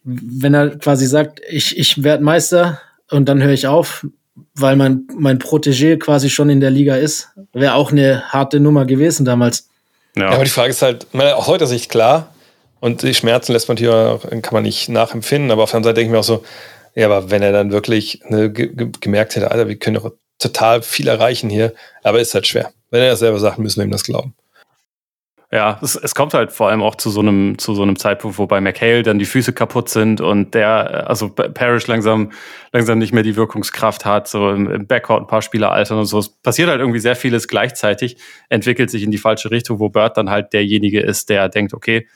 [SPEAKER 5] wenn er quasi sagt, ich, ich werde Meister, und dann höre ich auf, weil mein, mein Protégé quasi schon in der Liga ist. Wäre auch eine harte Nummer gewesen damals.
[SPEAKER 2] Ja. ja aber die Frage ist halt, aus heutiger Sicht klar, und die Schmerzen lässt man hier, kann man nicht nachempfinden, aber auf der anderen Seite denke ich mir auch so, ja, aber wenn er dann wirklich ne, gemerkt hätte, Alter, wir können doch total viel erreichen hier, aber ist halt schwer. Wenn er das selber sagt, müssen wir ihm das glauben.
[SPEAKER 4] Ja, es, es kommt halt vor allem auch zu so einem, zu so einem Zeitpunkt, wo bei McHale dann die Füße kaputt sind und der, also Parrish langsam, langsam nicht mehr die Wirkungskraft hat, so im, im Backcourt ein paar Spieler altern und so. Es passiert halt irgendwie sehr vieles gleichzeitig, entwickelt sich in die falsche Richtung, wo Bird dann halt derjenige ist, der denkt, okay,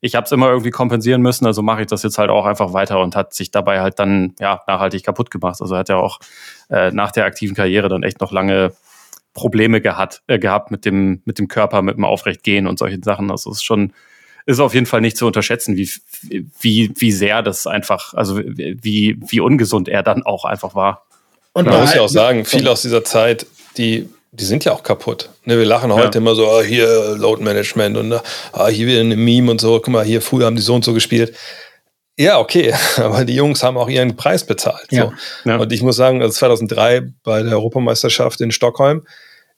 [SPEAKER 4] ich habe es immer irgendwie kompensieren müssen, also mache ich das jetzt halt auch einfach weiter und hat sich dabei halt dann ja nachhaltig kaputt gemacht. Also hat er auch äh, nach der aktiven Karriere dann echt noch lange Probleme gehabt, äh, gehabt mit dem, mit dem Körper, mit dem Aufrechtgehen und solchen Sachen. Also es ist schon, ist auf jeden Fall nicht zu unterschätzen, wie, wie, wie sehr das einfach, also wie, wie ungesund er dann auch einfach war.
[SPEAKER 2] Und man muss ja auch sagen, viele aus dieser Zeit, die, die sind ja auch kaputt. Ne, wir lachen heute ja. immer so, ah, hier Load Management und ah, hier wieder eine Meme und so. Guck mal, hier früher haben die so und so gespielt. Ja, okay, *laughs* aber die Jungs haben auch ihren Preis bezahlt. Ja. So. Ja. Und ich muss sagen, also 2003 bei der Europameisterschaft in Stockholm,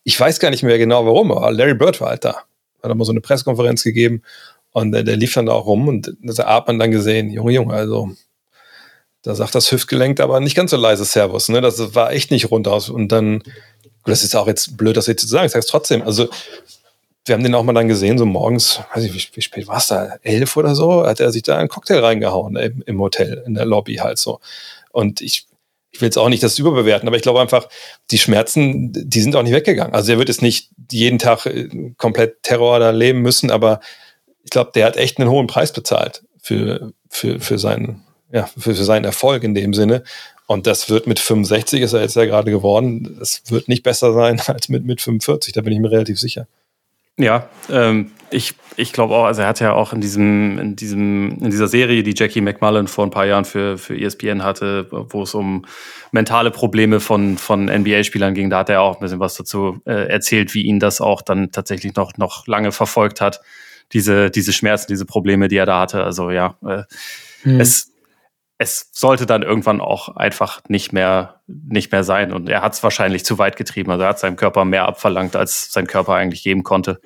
[SPEAKER 2] ich weiß gar nicht mehr genau warum, aber Larry Bird war halt da. Hat mal so eine Pressekonferenz gegeben und der, der lief dann da auch rum und da hat man dann gesehen, Junge, Junge, also da sagt das Hüftgelenk aber nicht ganz so leise Servus, ne? Das war echt nicht rund aus. Und dann, das ist auch jetzt blöd, das jetzt zu sagen, ich sag's trotzdem. Also, wir haben den auch mal dann gesehen, so morgens, weiß ich, wie, wie spät war es da? Elf oder so, hat er sich da einen Cocktail reingehauen im, im Hotel, in der Lobby halt so. Und ich ich will jetzt auch nicht das überbewerten, aber ich glaube einfach, die Schmerzen, die sind auch nicht weggegangen. Also er wird jetzt nicht jeden Tag äh, komplett Terror da leben müssen, aber ich glaube, der hat echt einen hohen Preis bezahlt für, für, für, seinen, ja, für, für seinen Erfolg in dem Sinne. Und das wird mit 65, ist er jetzt ja gerade geworden, das wird nicht besser sein *laughs* als mit, mit 45, da bin ich mir relativ sicher.
[SPEAKER 4] Ja, ähm, ich, ich glaube auch, also er hat ja auch in diesem, in diesem, in dieser Serie, die Jackie McMullen vor ein paar Jahren für, für ESPN hatte, wo es um mentale Probleme von, von NBA-Spielern ging, da hat er auch ein bisschen was dazu äh, erzählt, wie ihn das auch dann tatsächlich noch, noch lange verfolgt hat. Diese, diese Schmerzen, diese Probleme, die er da hatte. Also ja, äh, hm. es, es sollte dann irgendwann auch einfach nicht mehr, nicht mehr sein. Und er hat es wahrscheinlich zu weit getrieben. Also er hat seinem Körper mehr abverlangt, als sein Körper eigentlich geben konnte.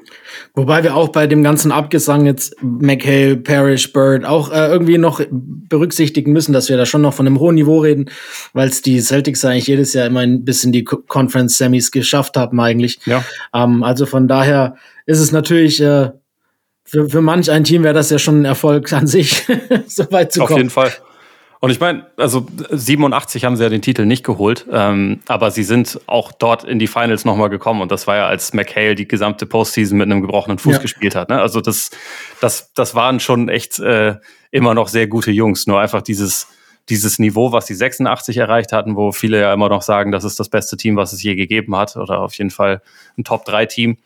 [SPEAKER 5] Wobei wir auch bei dem ganzen Abgesang jetzt McHale, Parrish, Bird auch äh, irgendwie noch berücksichtigen müssen, dass wir da schon noch von einem hohen Niveau reden, weil es die Celtics eigentlich jedes Jahr immer ein bisschen die Conference Semis geschafft haben eigentlich. Ja. Ähm, also von daher ist es natürlich äh, für, für manch ein Team wäre das ja schon ein Erfolg an sich, *laughs* so weit zu kommen.
[SPEAKER 4] Auf jeden Fall. Und ich meine, also 87 haben sie ja den Titel nicht geholt, ähm, aber sie sind auch dort in die Finals nochmal gekommen. Und das war ja, als McHale die gesamte Postseason mit einem gebrochenen Fuß ja. gespielt hat. Ne? Also das, das, das waren schon echt äh, immer noch sehr gute Jungs. Nur einfach dieses, dieses Niveau, was die 86 erreicht hatten, wo viele ja immer noch sagen, das ist das beste Team, was es je gegeben hat, oder auf jeden Fall ein Top-3-Team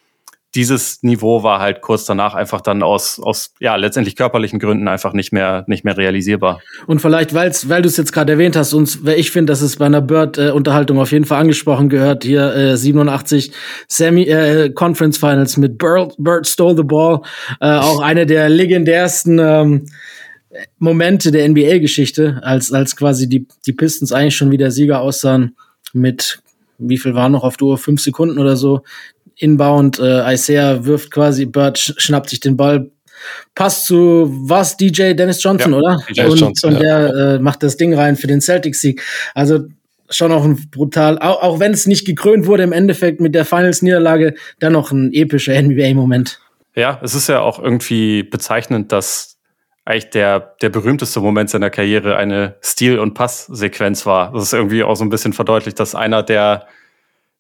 [SPEAKER 4] dieses Niveau war halt kurz danach einfach dann aus, aus ja, letztendlich körperlichen Gründen einfach nicht mehr, nicht mehr realisierbar.
[SPEAKER 5] Und vielleicht, weil's, weil du es jetzt gerade erwähnt hast, uns, ich finde, dass es bei einer Bird-Unterhaltung auf jeden Fall angesprochen gehört, hier äh, 87 Semi äh, Conference Finals mit Bird, Bird Stole the Ball, äh, auch eine der legendärsten ähm, Momente der NBA-Geschichte, als, als quasi die, die Pistons eigentlich schon wieder Sieger aussahen mit wie viel war noch auf der Uhr? Fünf Sekunden oder so inbound, äh, Isaiah wirft quasi, Bird schnappt sich den Ball, passt zu was DJ Dennis Johnson, ja, oder? DJ und, Johnson, und der äh, macht das Ding rein für den Celtics-Sieg. Also schon auch ein brutal, auch, auch wenn es nicht gekrönt wurde im Endeffekt mit der Finals-Niederlage, dann noch ein epischer NBA-Moment.
[SPEAKER 4] Ja, es ist ja auch irgendwie bezeichnend, dass eigentlich der, der berühmteste Moment seiner Karriere eine Stil- und Passsequenz war. Das ist irgendwie auch so ein bisschen verdeutlicht, dass einer der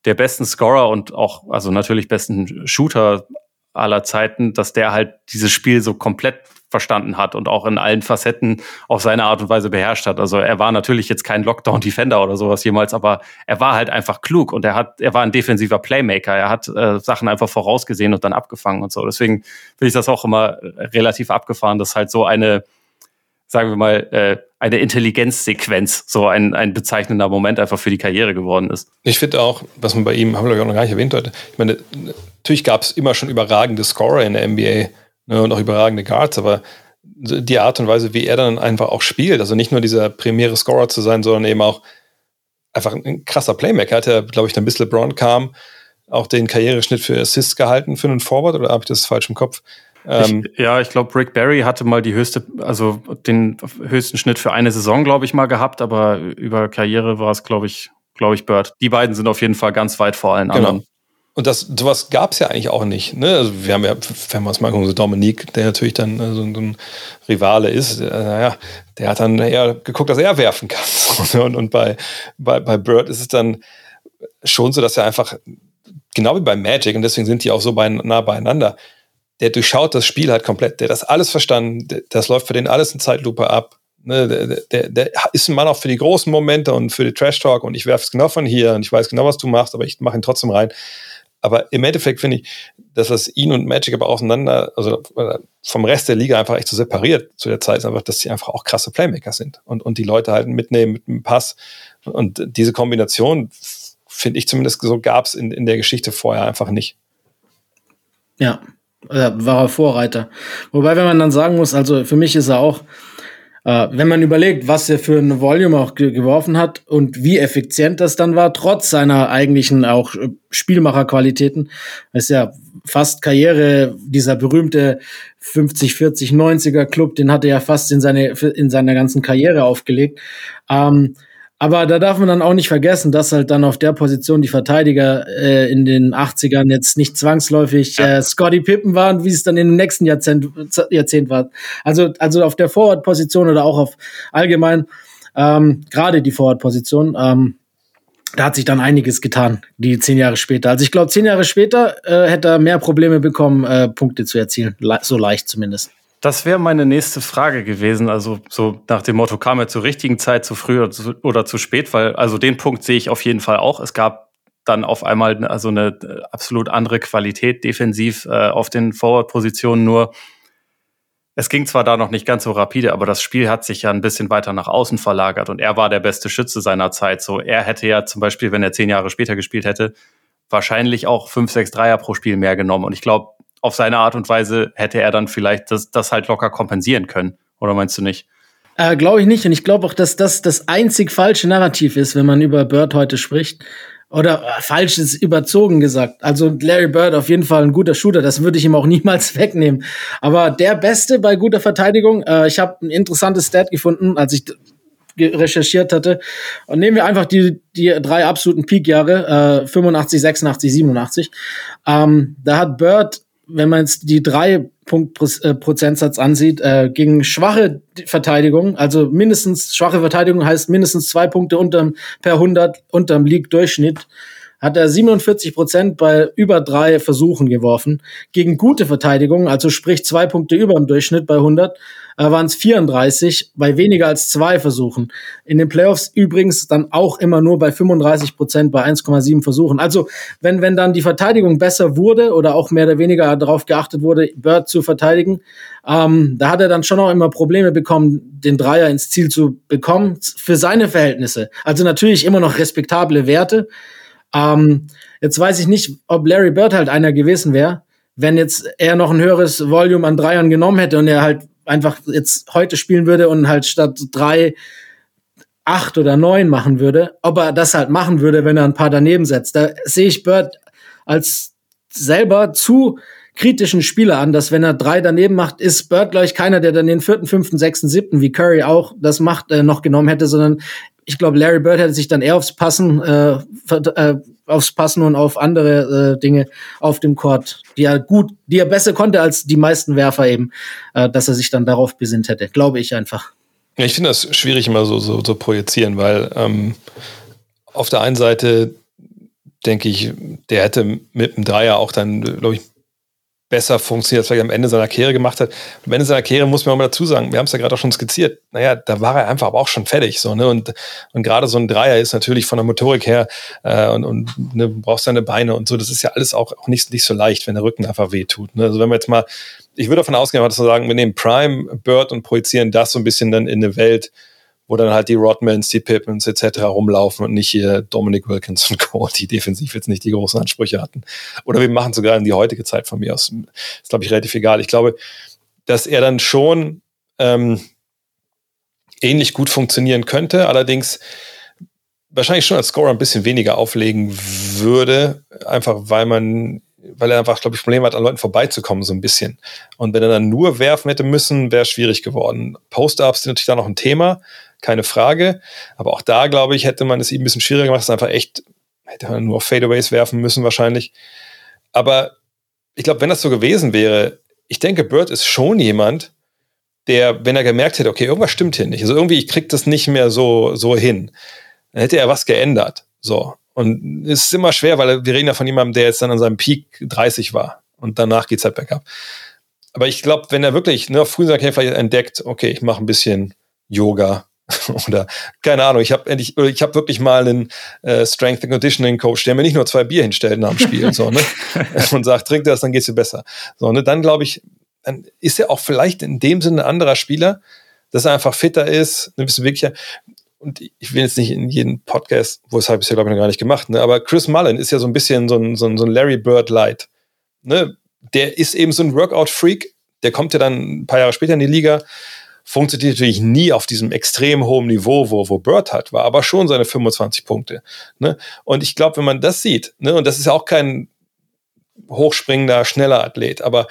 [SPEAKER 4] der besten Scorer und auch, also natürlich besten Shooter aller Zeiten, dass der halt dieses Spiel so komplett verstanden hat und auch in allen Facetten auf seine Art und Weise beherrscht hat. Also er war natürlich jetzt kein Lockdown-Defender oder sowas jemals, aber er war halt einfach klug und er hat, er war ein defensiver Playmaker. Er hat äh, Sachen einfach vorausgesehen und dann abgefangen und so. Deswegen finde ich das auch immer relativ abgefahren, dass halt so eine, sagen wir mal, äh, eine Intelligenzsequenz so ein, ein bezeichnender Moment einfach für die Karriere geworden ist.
[SPEAKER 2] Ich finde auch, was man bei ihm, haben wir auch noch gar nicht erwähnt heute, ich meine, natürlich gab es immer schon überragende Scorer in der NBA ne, und auch überragende Guards, aber die Art und Weise, wie er dann einfach auch spielt, also nicht nur dieser primäre Scorer zu sein, sondern eben auch einfach ein krasser Playmaker. Er hat ja, glaube ich, dann bis LeBron kam, auch den Karriereschnitt für Assists gehalten für einen Forward oder habe ich das falsch im Kopf?
[SPEAKER 4] Ähm, ich, ja, ich glaube, Rick Barry hatte mal die höchste, also den höchsten Schnitt für eine Saison, glaube ich, mal gehabt, aber über Karriere war es, glaube ich, glaube ich, Bird. Die beiden sind auf jeden Fall ganz weit vor allen genau. anderen.
[SPEAKER 2] Und das, sowas gab es ja eigentlich auch nicht. Ne? Also wir haben ja, wenn wir uns mal gucken, so Dominique, der natürlich dann äh, so, ein Rivale ist, äh, naja, der hat dann eher geguckt, dass er werfen kann. *laughs* und, und bei, bei, bei Bird ist es dann schon so, dass er einfach, genau wie bei Magic, und deswegen sind die auch so bei, nah beieinander, der durchschaut das Spiel halt komplett, der das alles verstanden, das läuft für den alles in Zeitlupe ab. Ne, der, der, der, ist ein Mann auch für die großen Momente und für die Trash Talk und ich werfe es genau von hier und ich weiß genau, was du machst, aber ich mache ihn trotzdem rein. Aber im Endeffekt finde ich, dass das ihn und Magic aber auseinander, also vom Rest der Liga einfach echt so separiert zu der Zeit, ist einfach, dass sie einfach auch krasse Playmaker sind und, und die Leute halt mitnehmen mit dem Pass. Und diese Kombination, finde ich zumindest, so gab es in, in der Geschichte vorher einfach nicht.
[SPEAKER 5] Ja, war er Vorreiter. Wobei, wenn man dann sagen muss, also für mich ist er auch äh, wenn man überlegt, was er für ein Volume auch ge geworfen hat und wie effizient das dann war, trotz seiner eigentlichen auch äh, Spielmacherqualitäten, ist ja fast Karriere, dieser berühmte 50, 40, 90er Club, den hat er ja fast in seine, in seiner ganzen Karriere aufgelegt. Ähm, aber da darf man dann auch nicht vergessen, dass halt dann auf der Position die Verteidiger äh, in den 80ern jetzt nicht zwangsläufig äh, Scotty Pippen waren, wie es dann in dem nächsten Jahrzehnt, Jahrzehnt war. Also, also auf der Forward-Position oder auch auf allgemein, ähm, gerade die Forward-Position, ähm, da hat sich dann einiges getan, die zehn Jahre später. Also ich glaube, zehn Jahre später äh, hätte er mehr Probleme bekommen, äh, Punkte zu erzielen. Le so leicht zumindest.
[SPEAKER 4] Das wäre meine nächste Frage gewesen. Also so nach dem Motto, kam er zur richtigen Zeit, zu früh oder zu, oder zu spät? Weil also den Punkt sehe ich auf jeden Fall auch. Es gab dann auf einmal also eine äh, absolut andere Qualität defensiv äh, auf den Forward-Positionen. Nur es ging zwar da noch nicht ganz so rapide, aber das Spiel hat sich ja ein bisschen weiter nach außen verlagert und er war der beste Schütze seiner Zeit. So, er hätte ja zum Beispiel, wenn er zehn Jahre später gespielt hätte, wahrscheinlich auch fünf, sechs Dreier pro Spiel mehr genommen. Und ich glaube, auf seine Art und Weise hätte er dann vielleicht das, das halt locker kompensieren können. Oder meinst du nicht?
[SPEAKER 5] Äh, glaube ich nicht. Und ich glaube auch, dass das das einzig falsche Narrativ ist, wenn man über Bird heute spricht. Oder äh, falsch ist überzogen gesagt. Also Larry Bird auf jeden Fall ein guter Shooter, das würde ich ihm auch *laughs* niemals wegnehmen. Aber der Beste bei guter Verteidigung, äh, ich habe ein interessantes Stat gefunden, als ich recherchiert hatte. Und nehmen wir einfach die, die drei absoluten Peak-Jahre, äh, 85, 86, 87. Ähm, da hat Bird wenn man jetzt die drei Punkt äh, Prozentsatz ansieht, äh, gegen schwache Verteidigung, also mindestens schwache Verteidigung heißt mindestens zwei Punkte unterm, per 100 unterm League-Durchschnitt, hat er 47 Prozent bei über drei Versuchen geworfen. Gegen gute Verteidigung, also sprich zwei Punkte über dem Durchschnitt bei 100, äh, waren es 34 bei weniger als zwei Versuchen. In den Playoffs übrigens dann auch immer nur bei 35 Prozent bei 1,7 Versuchen. Also wenn, wenn dann die Verteidigung besser wurde oder auch mehr oder weniger darauf geachtet wurde, Bird zu verteidigen, ähm, da hat er dann schon auch immer Probleme bekommen, den Dreier ins Ziel zu bekommen, für seine Verhältnisse. Also natürlich immer noch respektable Werte. Ähm, jetzt weiß ich nicht, ob Larry Bird halt einer gewesen wäre, wenn jetzt er noch ein höheres Volume an Dreiern genommen hätte und er halt einfach jetzt heute spielen würde und halt statt drei acht oder neun machen würde, ob er das halt machen würde, wenn er ein paar daneben setzt. Da sehe ich Bird als selber zu kritischen Spieler an, dass wenn er drei daneben macht, ist Bird, glaube ich, keiner, der dann den vierten, fünften, sechsten, siebten, wie Curry auch das macht, äh, noch genommen hätte, sondern ich glaube, Larry Bird hätte sich dann eher aufs Passen, äh, äh, aufs Passen und auf andere äh, Dinge auf dem Court, die er gut, die er besser konnte als die meisten Werfer eben, äh, dass er sich dann darauf besinnt hätte, glaube ich einfach.
[SPEAKER 2] Ja, ich finde das schwierig immer so, so, so projizieren, weil ähm, auf der einen Seite denke ich, der hätte mit dem Dreier auch dann, glaube ich, besser funktioniert, als vielleicht am Ende seiner Karriere gemacht hat. Am Ende seiner Karriere muss man auch mal dazu sagen, wir haben es ja gerade auch schon skizziert, naja, da war er einfach aber auch schon fertig. So, ne? Und, und gerade so ein Dreier ist natürlich von der Motorik her äh, und, und ne, brauchst seine Beine und so, das ist ja alles auch, auch nicht, nicht so leicht, wenn der Rücken einfach wehtut. Ne? Also wenn wir jetzt mal, ich würde davon ausgehen, dass wir sagen, wir nehmen Prime, Bird und projizieren das so ein bisschen dann in eine Welt, wo dann halt die Rodmans, die Pippins etc. rumlaufen und nicht hier Dominic Wilkins und Co., *laughs* die defensiv jetzt nicht die großen Ansprüche hatten. Oder wir machen sogar in die heutige Zeit von mir aus. Ist, glaube ich, relativ egal. Ich glaube, dass er dann schon ähm, ähnlich gut funktionieren könnte, allerdings wahrscheinlich schon als Scorer ein bisschen weniger auflegen würde, einfach weil man weil er einfach, glaube ich, Probleme hat, an Leuten vorbeizukommen, so ein bisschen. Und wenn er dann nur werfen hätte müssen, wäre es schwierig geworden. Post-Ups sind natürlich da noch ein Thema, keine Frage. Aber auch da, glaube ich, hätte man es ihm ein bisschen schwieriger gemacht. Es ist einfach echt, hätte man nur auf Fadeaways werfen müssen, wahrscheinlich. Aber ich glaube, wenn das so gewesen wäre, ich denke, Bird ist schon jemand, der, wenn er gemerkt hätte, okay, irgendwas stimmt hier nicht, also irgendwie, ich krieg das nicht mehr so, so hin, dann hätte er was geändert. So. Und es ist immer schwer, weil wir reden ja von jemandem, der jetzt dann an seinem Peak 30 war. Und danach geht es halt bergab. Aber ich glaube, wenn er wirklich ne, früh seiner Karriere entdeckt, okay, ich mache ein bisschen Yoga *laughs* oder keine Ahnung, ich habe endlich, ich habe wirklich mal einen äh, Strength and Conditioning Coach, der mir nicht nur zwei Bier hinstellt nach dem Spiel so, ne? *laughs* und sagt, trink das, dann geht's dir besser. So, ne? Dann glaube ich, dann ist er auch vielleicht in dem Sinne ein anderer Spieler, dass er einfach fitter ist, ein bisschen wirklicher und ich will jetzt nicht in jeden Podcast, wo es habe ich ja glaube ich noch gar nicht gemacht, ne? aber Chris Mullen ist ja so ein bisschen so ein, so ein, so ein Larry Bird Light. Ne? Der ist eben so ein Workout-Freak, der kommt ja dann ein paar Jahre später in die Liga, funktioniert natürlich nie auf diesem extrem hohen Niveau, wo, wo Bird hat, war aber schon seine 25 Punkte. Ne? Und ich glaube, wenn man das sieht, ne, und das ist ja auch kein hochspringender, schneller Athlet, aber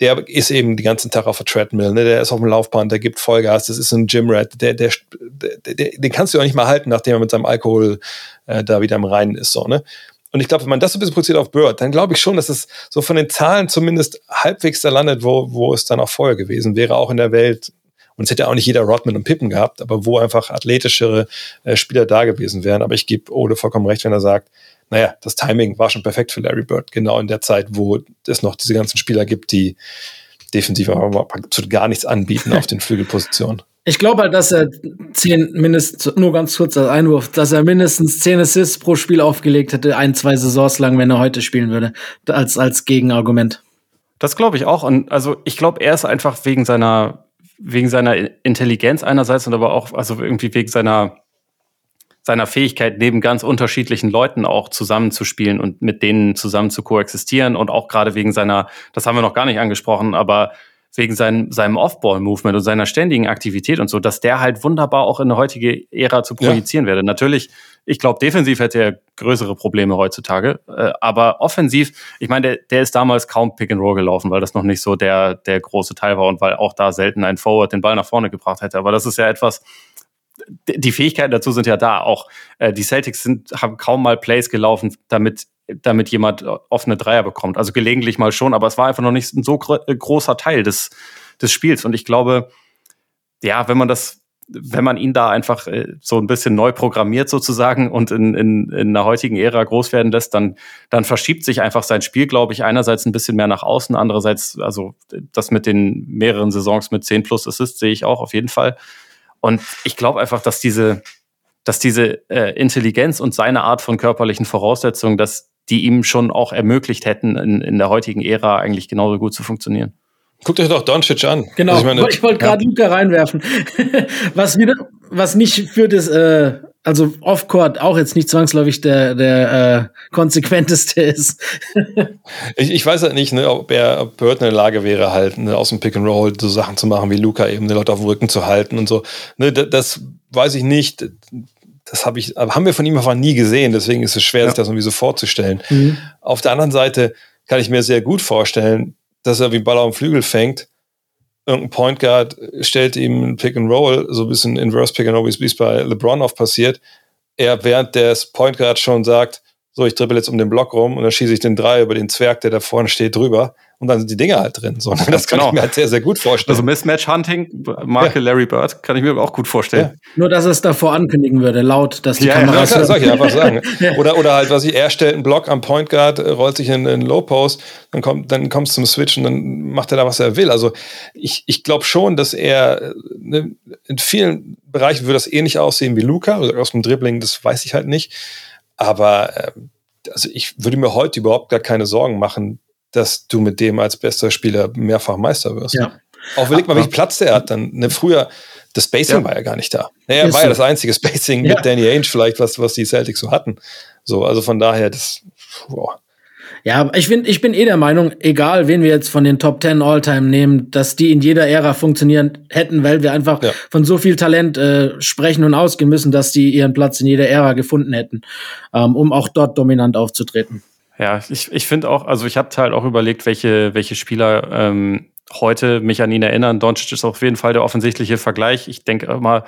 [SPEAKER 2] der ist eben den ganzen Tag auf der Treadmill, ne? der ist auf dem Laufband, der gibt Vollgas, das ist ein Gymrat, der, der, der, der, den kannst du auch nicht mal halten, nachdem er mit seinem Alkohol äh, da wieder im Reinen ist. So, ne? Und ich glaube, wenn man das so ein bisschen produziert auf Bird, dann glaube ich schon, dass es so von den Zahlen zumindest halbwegs da landet, wo, wo es dann auch vorher gewesen wäre, auch in der Welt. Und es hätte auch nicht jeder Rodman und Pippen gehabt, aber wo einfach athletischere äh, Spieler da gewesen wären. Aber ich gebe Ole vollkommen recht, wenn er sagt, naja, das Timing war schon perfekt für Larry Bird, genau in der Zeit, wo es noch diese ganzen Spieler gibt, die defensiv aber absolut gar nichts anbieten auf den *laughs* Flügelpositionen.
[SPEAKER 5] Ich glaube halt, dass er zehn mindestens, nur ganz kurz als Einwurf, dass er mindestens zehn Assists pro Spiel aufgelegt hätte, ein, zwei Saisons lang, wenn er heute spielen würde, als, als Gegenargument.
[SPEAKER 4] Das glaube ich auch. Und also ich glaube, er ist einfach wegen seiner, wegen seiner Intelligenz einerseits und aber auch, also irgendwie wegen seiner seiner Fähigkeit, neben ganz unterschiedlichen Leuten auch zusammenzuspielen und mit denen zusammen zu koexistieren und auch gerade wegen seiner, das haben wir noch gar nicht angesprochen, aber wegen seinem, seinem Off-Ball-Movement und seiner ständigen Aktivität und so, dass der halt wunderbar auch in eine heutige Ära zu projizieren ja. werde. Natürlich, ich glaube, defensiv hätte er größere Probleme heutzutage, äh, aber offensiv, ich meine, der, der ist damals kaum Pick and Roll gelaufen, weil das noch nicht so der, der große Teil war und weil auch da selten ein Forward den Ball nach vorne gebracht hätte. Aber das ist ja etwas, die Fähigkeiten dazu sind ja da. Auch äh, die Celtics sind, haben kaum mal Plays gelaufen, damit, damit jemand offene Dreier bekommt. Also gelegentlich mal schon, aber es war einfach noch nicht ein so gro äh, großer Teil des, des Spiels. Und ich glaube, ja, wenn man das, wenn man ihn da einfach äh, so ein bisschen neu programmiert sozusagen und in, in, in einer heutigen Ära groß werden lässt, dann, dann verschiebt sich einfach sein Spiel, glaube ich, einerseits ein bisschen mehr nach außen, andererseits, also das mit den mehreren Saisons mit 10 plus Assists sehe ich auch auf jeden Fall. Und ich glaube einfach, dass diese, dass diese äh, Intelligenz und seine Art von körperlichen Voraussetzungen, dass die ihm schon auch ermöglicht hätten, in, in der heutigen Ära eigentlich genauso gut zu funktionieren.
[SPEAKER 2] Guckt euch doch Doncic an.
[SPEAKER 5] Genau, also ich, ich wollte gerade ja. Luca reinwerfen. *laughs* was wieder, was nicht für das, äh, also Off-Court auch jetzt nicht zwangsläufig der, der äh, konsequenteste ist. *laughs*
[SPEAKER 2] ich, ich weiß halt nicht, ne, ob er, ob Bird in der Lage wäre, halt ne, aus dem Pick and Roll so Sachen zu machen wie Luca eben, die Leute auf dem Rücken zu halten und so. Ne, das, das weiß ich nicht. Das habe ich, haben wir von ihm einfach nie gesehen, deswegen ist es schwer, ja. sich das irgendwie so vorzustellen. Mhm. Auf der anderen Seite kann ich mir sehr gut vorstellen, dass er wie Ball auf dem Flügel fängt irgendein Point Guard stellt ihm ein Pick and Roll, so ein bisschen Inverse Pick and Roll, wie es bei LeBron oft passiert. Er während des Point Guard schon sagt, so, ich dribbel jetzt um den Block rum und dann schieße ich den Drei über den Zwerg, der da vorne steht, drüber und dann sind die Dinger halt drin. So, *laughs* das kann genau. ich mir halt sehr, sehr gut vorstellen.
[SPEAKER 4] Also Mismatch Hunting, Marke ja. Larry Bird, kann ich mir auch gut vorstellen. Ja.
[SPEAKER 5] Nur, dass es davor ankündigen würde, laut, dass die ja, Kameras...
[SPEAKER 2] Ja, das soll ich einfach sagen. *laughs* oder, oder halt, was ich, er stellt einen Block am Point Guard, rollt sich in einen Low Post, dann kommt, dann kommt es zum Switch und dann macht er da, was er will. Also ich, ich glaube schon, dass er ne, in vielen Bereichen würde das ähnlich aussehen wie Luca, oder aus dem Dribbling, das weiß ich halt nicht. Aber äh, also ich würde mir heute überhaupt gar keine Sorgen machen, dass du mit dem als bester Spieler mehrfach Meister wirst. Ja. Auch überleg mal, wie viel Platz der hat. Dann ne, früher, das Spacing ja. war ja gar nicht da. Er war ja das einzige Spacing ja. mit Danny Ainge vielleicht, was, was die Celtics so hatten. So, also von daher, das, boah.
[SPEAKER 5] Ja, ich bin, ich bin eh der Meinung, egal wen wir jetzt von den Top 10 All-Time nehmen, dass die in jeder Ära funktionieren hätten, weil wir einfach ja. von so viel Talent äh, sprechen und ausgehen müssen, dass die ihren Platz in jeder Ära gefunden hätten, ähm, um auch dort dominant aufzutreten.
[SPEAKER 4] Ja, ich, ich finde auch, also ich habe halt auch überlegt, welche, welche Spieler ähm, heute mich an ihn erinnern. Doncic ist auf jeden Fall der offensichtliche Vergleich. Ich denke immer,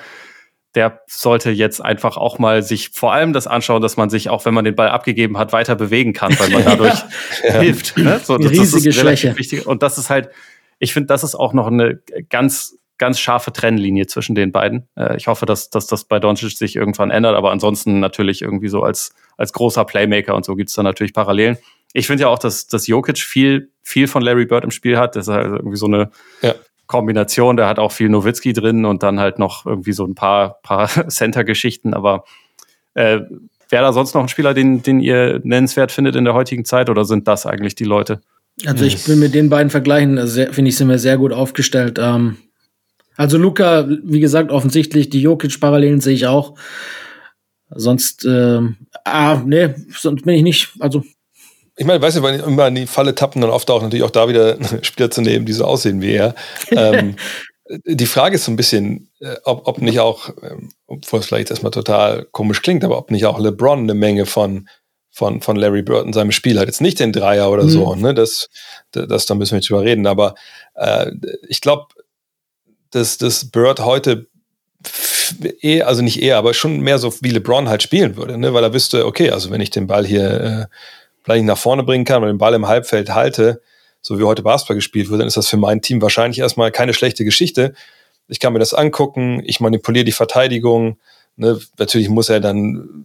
[SPEAKER 4] der sollte jetzt einfach auch mal sich vor allem das anschauen, dass man sich, auch wenn man den Ball abgegeben hat, weiter bewegen kann, weil man *laughs* dadurch ja. hilft. Ne?
[SPEAKER 5] So, das, Riesige das Schwäche.
[SPEAKER 4] Wichtig. Und das ist halt, ich finde, das ist auch noch eine ganz, ganz scharfe Trennlinie zwischen den beiden. Äh, ich hoffe, dass, dass das bei Doncic sich irgendwann ändert, aber ansonsten natürlich irgendwie so als, als großer Playmaker und so gibt es da natürlich Parallelen. Ich finde ja auch, dass, dass Jokic viel, viel von Larry Bird im Spiel hat. Das ist halt irgendwie so eine ja. Kombination. Der hat auch viel Nowitzki drin und dann halt noch irgendwie so ein paar, paar *laughs* Center-Geschichten. Aber äh, wäre da sonst noch ein Spieler, den, den ihr nennenswert findet in der heutigen Zeit oder sind das eigentlich die Leute?
[SPEAKER 5] Also ich will mit den beiden vergleichen, also finde ich, sind wir sehr gut aufgestellt. Ähm, also Luca, wie gesagt, offensichtlich die Jokic-Parallelen sehe ich auch. Sonst, äh, ah, nee, sonst bin ich nicht, also
[SPEAKER 2] ich meine, weißt du, weil immer in die Falle tappen, dann oft auch natürlich auch da wieder *laughs* Spieler zu nehmen, die so aussehen wie er. ähm, *laughs* die Frage ist so ein bisschen, äh, ob, ob nicht auch, ähm, obwohl es vielleicht erstmal total komisch klingt, aber ob nicht auch LeBron eine Menge von, von, von Larry Bird in seinem Spiel hat. Jetzt nicht den Dreier oder mhm. so, ne? Das, das, da müssen wir nicht drüber reden. Aber äh, ich glaube, dass, dass Bird heute eher, also nicht eher, aber schon mehr so wie LeBron halt spielen würde, ne? weil er wüsste, okay, also wenn ich den Ball hier äh, vielleicht nach vorne bringen kann und den Ball im Halbfeld halte, so wie heute Basketball gespielt wird, dann ist das für mein Team wahrscheinlich erstmal keine schlechte Geschichte. Ich kann mir das angucken, ich manipuliere die Verteidigung. Ne? Natürlich muss er dann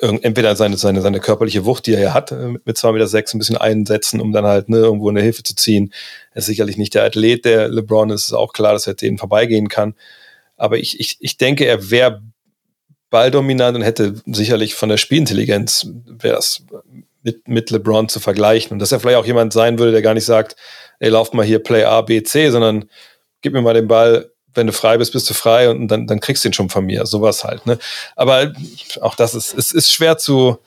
[SPEAKER 2] entweder seine, seine, seine körperliche Wucht, die er ja hat, äh, mit 2,6 Meter sechs ein bisschen einsetzen, um dann halt ne, irgendwo eine Hilfe zu ziehen. Er ist sicherlich nicht der Athlet, der LeBron ist, ist auch klar, dass er denen vorbeigehen kann. Aber ich, ich, ich denke, er wäre balldominant und hätte sicherlich von der Spielintelligenz wäre das mit, mit LeBron zu vergleichen. Und dass er vielleicht auch jemand sein würde, der gar nicht sagt, ey, lauf mal hier Play A, B, C, sondern gib mir mal den Ball, wenn du frei bist, bist du frei und dann, dann kriegst du ihn schon von mir. Sowas halt. Ne? Aber auch das ist, es ist schwer zu,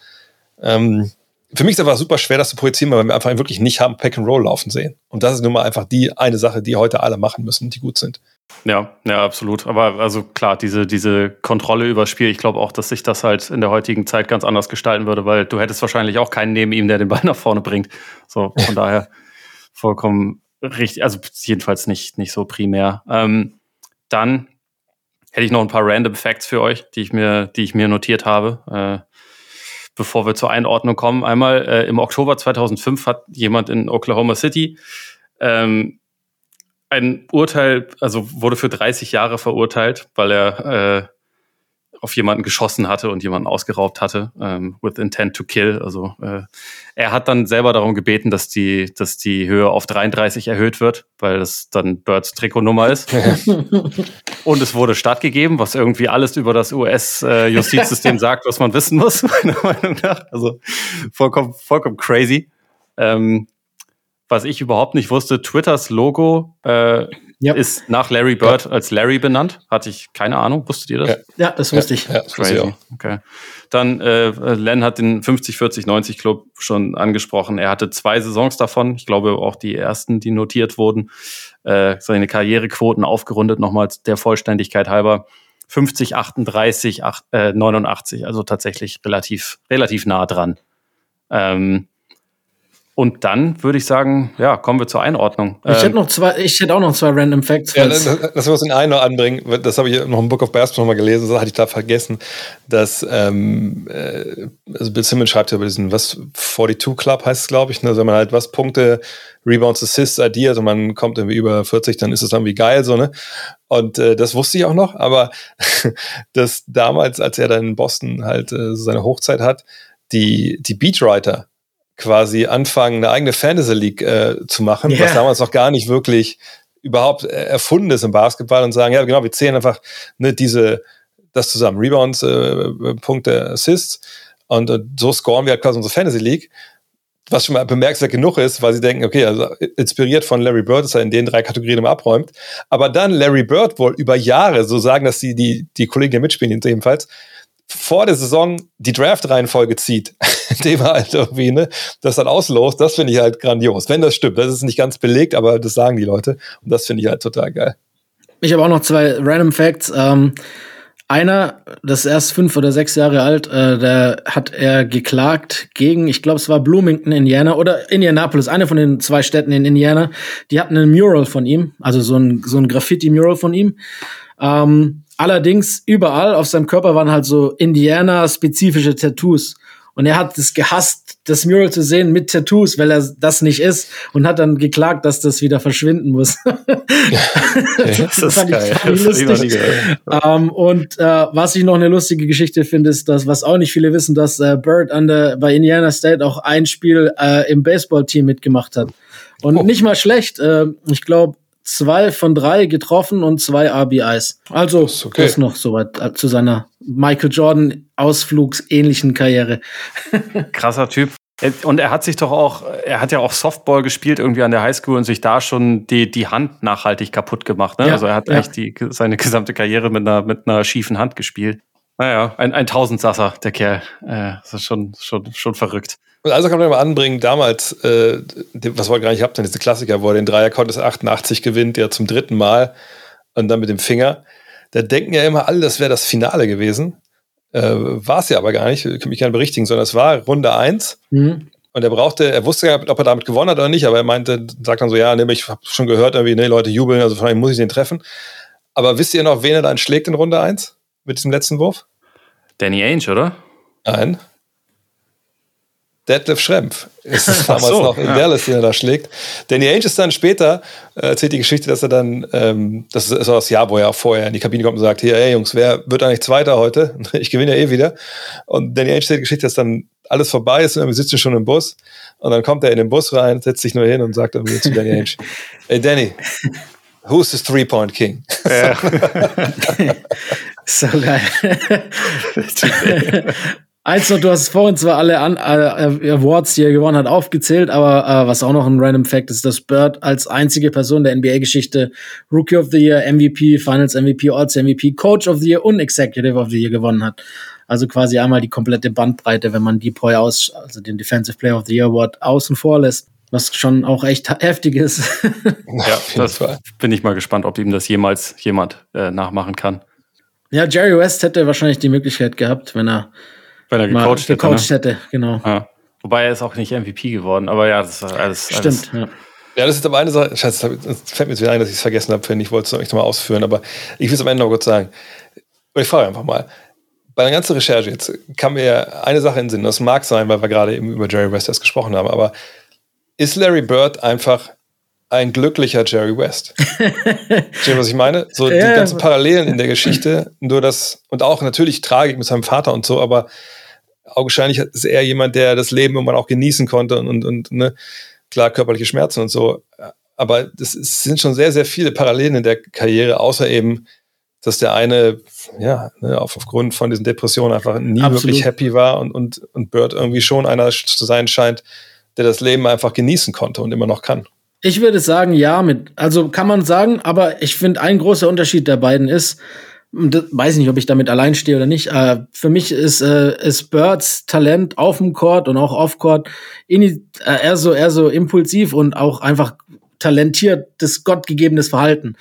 [SPEAKER 2] ähm, für mich ist es einfach super schwer, das zu projizieren, weil wir einfach wirklich nicht haben Pack and Roll laufen sehen. Und das ist nun mal einfach die eine Sache, die heute alle machen müssen, die gut sind.
[SPEAKER 4] Ja, ja, absolut. Aber also klar, diese, diese Kontrolle über Spiel, ich glaube auch, dass sich das halt in der heutigen Zeit ganz anders gestalten würde, weil du hättest wahrscheinlich auch keinen neben ihm, der den Ball *laughs* nach vorne bringt. So, von daher vollkommen richtig, also jedenfalls nicht, nicht so primär. Ähm, dann hätte ich noch ein paar random Facts für euch, die ich mir, die ich mir notiert habe. Äh, bevor wir zur Einordnung kommen. Einmal äh, im Oktober 2005 hat jemand in Oklahoma City ähm, ein Urteil, also wurde für 30 Jahre verurteilt, weil er äh, auf jemanden geschossen hatte und jemanden ausgeraubt hatte, ähm, with intent to kill. Also äh, er hat dann selber darum gebeten, dass die, dass die Höhe auf 33 erhöht wird, weil das dann Birds Trikotnummer ist. *laughs* und es wurde stattgegeben, was irgendwie alles über das US-Justizsystem äh, *laughs* sagt, was man wissen muss, *laughs* meiner Meinung nach. Also vollkommen, vollkommen crazy. Ähm, was ich überhaupt nicht wusste, Twitters Logo äh, ja. ist nach Larry Bird ja. als Larry benannt. Hatte ich keine Ahnung. Wusstet ihr das?
[SPEAKER 5] Ja, ja das wusste ich. Ja, das
[SPEAKER 4] Crazy. Ich okay. Dann äh, Len hat den 50, 40, 90 Club schon angesprochen. Er hatte zwei Saisons davon. Ich glaube auch die ersten, die notiert wurden. Äh, seine Karrierequoten aufgerundet nochmal der Vollständigkeit halber. 50, 38, 8, äh, 89, also tatsächlich relativ, relativ nah dran. Ähm, und dann würde ich sagen, ja, kommen wir zur Einordnung.
[SPEAKER 5] Ich hätte ähm, noch zwei, ich hätte auch noch zwei Random Facts.
[SPEAKER 2] Ja, lass, uns den einen noch anbringen. Das habe ich noch im Book of Basketball mal gelesen, das hatte ich da vergessen, dass ähm, äh, also Bill Simmons schreibt ja über diesen was 42 Club heißt es, glaube ich, ne? Also wenn man halt was Punkte, Rebounds, Assists addiert und man kommt irgendwie über 40, dann ist es irgendwie geil, so, ne? Und äh, das wusste ich auch noch, aber *laughs* dass damals, als er dann in Boston halt äh, seine Hochzeit hat, die, die Beatwriter quasi anfangen, eine eigene Fantasy League äh, zu machen, yeah. was damals noch gar nicht wirklich überhaupt äh, erfunden ist im Basketball und sagen, ja genau, wir zählen einfach ne, diese, das zusammen, Rebounds, äh, Punkte, Assists. Und, und so scoren wir halt quasi unsere Fantasy League, was schon mal bemerkenswert genug ist, weil sie denken, okay, also inspiriert von Larry Bird, dass er in den drei Kategorien immer abräumt, aber dann Larry Bird wohl über Jahre, so sagen dass die, die, die Kollegen, die mitspielen, jedenfalls, vor der Saison die Draft-Reihenfolge zieht, *laughs* indem er halt irgendwie ne, das dann auslost, das finde ich halt grandios. Wenn das stimmt, das ist nicht ganz belegt, aber das sagen die Leute und das finde ich halt total geil.
[SPEAKER 5] Ich habe auch noch zwei Random Facts. Ähm, einer, das ist erst fünf oder sechs Jahre alt, äh, da hat er geklagt gegen, ich glaube, es war Bloomington, Indiana oder Indianapolis, eine von den zwei Städten in Indiana. Die hatten ein Mural von ihm, also so ein, so ein Graffiti-Mural von ihm. Ähm, Allerdings überall auf seinem Körper waren halt so Indiana-spezifische Tattoos. Und er hat es gehasst, das Mural zu sehen mit Tattoos, weil er das nicht ist und hat dann geklagt, dass das wieder verschwinden muss. *laughs* das, das fand geil. ich lustig. Ähm, und äh, was ich noch eine lustige Geschichte finde, ist, dass, was auch nicht viele wissen, dass äh, Bird an der, bei Indiana State auch ein Spiel äh, im Baseball-Team mitgemacht hat. Und oh. nicht mal schlecht. Äh, ich glaube, zwei von drei getroffen und zwei RBIs. Also das, okay. das noch soweit äh, zu seiner Michael Jordan Ausflugsähnlichen Karriere. *laughs*
[SPEAKER 4] Krasser Typ. Und er hat sich doch auch, er hat ja auch Softball gespielt irgendwie an der Highschool und sich da schon die, die Hand nachhaltig kaputt gemacht. Ne? Ja, also er hat ja. echt die, seine gesamte Karriere mit einer, mit einer schiefen Hand gespielt. Naja, ein, ein Tausendsasser, der Kerl. Äh, das ist schon, schon, schon verrückt.
[SPEAKER 2] Und also kann man mal anbringen, damals, äh, was wir gar nicht habt, diese Klassiker, wo er den Dreier Contest 88 gewinnt, ja zum dritten Mal und dann mit dem Finger. Da denken ja immer alle, das wäre das Finale gewesen. Äh, war es ja aber gar nicht, ich kann mich gerne berichtigen, sondern es war Runde 1. Mhm. Und er brauchte, er wusste ja, ob er damit gewonnen hat oder nicht, aber er meinte, sagt dann so, ja, ne, ich habe schon gehört, irgendwie, ne, Leute jubeln, also von daher muss ich den treffen. Aber wisst ihr noch, wen er dann schlägt in Runde 1 mit diesem letzten Wurf?
[SPEAKER 4] Danny Ainge, oder?
[SPEAKER 2] Nein. Detlef Schrempf ist es *laughs* damals so, noch in ja. Dallas, den er da schlägt. Danny Ainge ist dann später, äh, erzählt die Geschichte, dass er dann, ähm, das ist das Jahr, wo er vorher in die Kabine kommt und sagt, hier, ey Jungs, wer wird eigentlich Zweiter heute? *laughs* Ich gewinne ja eh wieder. Und Danny Ainge erzählt die Geschichte, dass dann alles vorbei ist und wir sitzen schon im Bus. Und dann kommt er in den Bus rein, setzt sich nur hin und sagt dann zu Danny Ainge, *laughs* ey Danny, who's the Three-Point King? Ja.
[SPEAKER 5] so geil. Eins noch, du hast vorhin zwar alle An äh, Awards, die er gewonnen hat, aufgezählt, aber äh, was auch noch ein random Fact ist, dass Bird als einzige Person der NBA-Geschichte Rookie of the Year, MVP, Finals MVP, Odds MVP, Coach of the Year und Executive of the Year gewonnen hat. Also quasi einmal die komplette Bandbreite, wenn man die Boy aus, also den Defensive Player of the Year Award außen vor lässt. Was schon auch echt heftig ist. *laughs*
[SPEAKER 4] ja, das bin ich mal gespannt, ob ihm das jemals jemand äh, nachmachen kann.
[SPEAKER 5] Ja, Jerry West hätte wahrscheinlich die Möglichkeit gehabt, wenn er
[SPEAKER 4] wenn er gecoacht, hätte,
[SPEAKER 5] gecoacht ne? hätte, genau.
[SPEAKER 4] Ja. Wobei er ist auch nicht MVP geworden, aber ja, das ist alles.
[SPEAKER 5] Stimmt,
[SPEAKER 4] alles.
[SPEAKER 5] ja.
[SPEAKER 2] Ja, das ist aber eine Sache, Scheiße, es fällt mir jetzt wieder ein, dass ich es vergessen habe, finde ich, wollte es noch mal ausführen, aber ich will es am Ende noch kurz sagen. Ich frage einfach mal, bei der ganzen Recherche jetzt kam mir eine Sache in den Sinn, das mag sein, weil wir gerade eben über Jerry West erst gesprochen haben, aber ist Larry Bird einfach ein glücklicher Jerry West. *laughs* Verstehst du, was ich meine? So ja. die ganzen Parallelen in der Geschichte, nur das, und auch natürlich Tragik mit seinem Vater und so, aber augenscheinlich ist er jemand, der das Leben immer auch genießen konnte und, und, und ne, klar, körperliche Schmerzen und so. Aber das ist, sind schon sehr, sehr viele Parallelen in der Karriere, außer eben, dass der eine, ja, ne, auf, aufgrund von diesen Depressionen einfach nie Absolut. wirklich happy war und, und, und Bird irgendwie schon einer zu sein scheint, der das Leben einfach genießen konnte und immer noch kann.
[SPEAKER 5] Ich würde sagen, ja, mit, also kann man sagen, aber ich finde, ein großer Unterschied der beiden ist, weiß nicht, ob ich damit allein stehe oder nicht. Äh, für mich ist, äh, ist Birds Talent auf dem Court und auch off Court äh, eher so eher so impulsiv und auch einfach talentiert, das gottgegebenes Verhalten.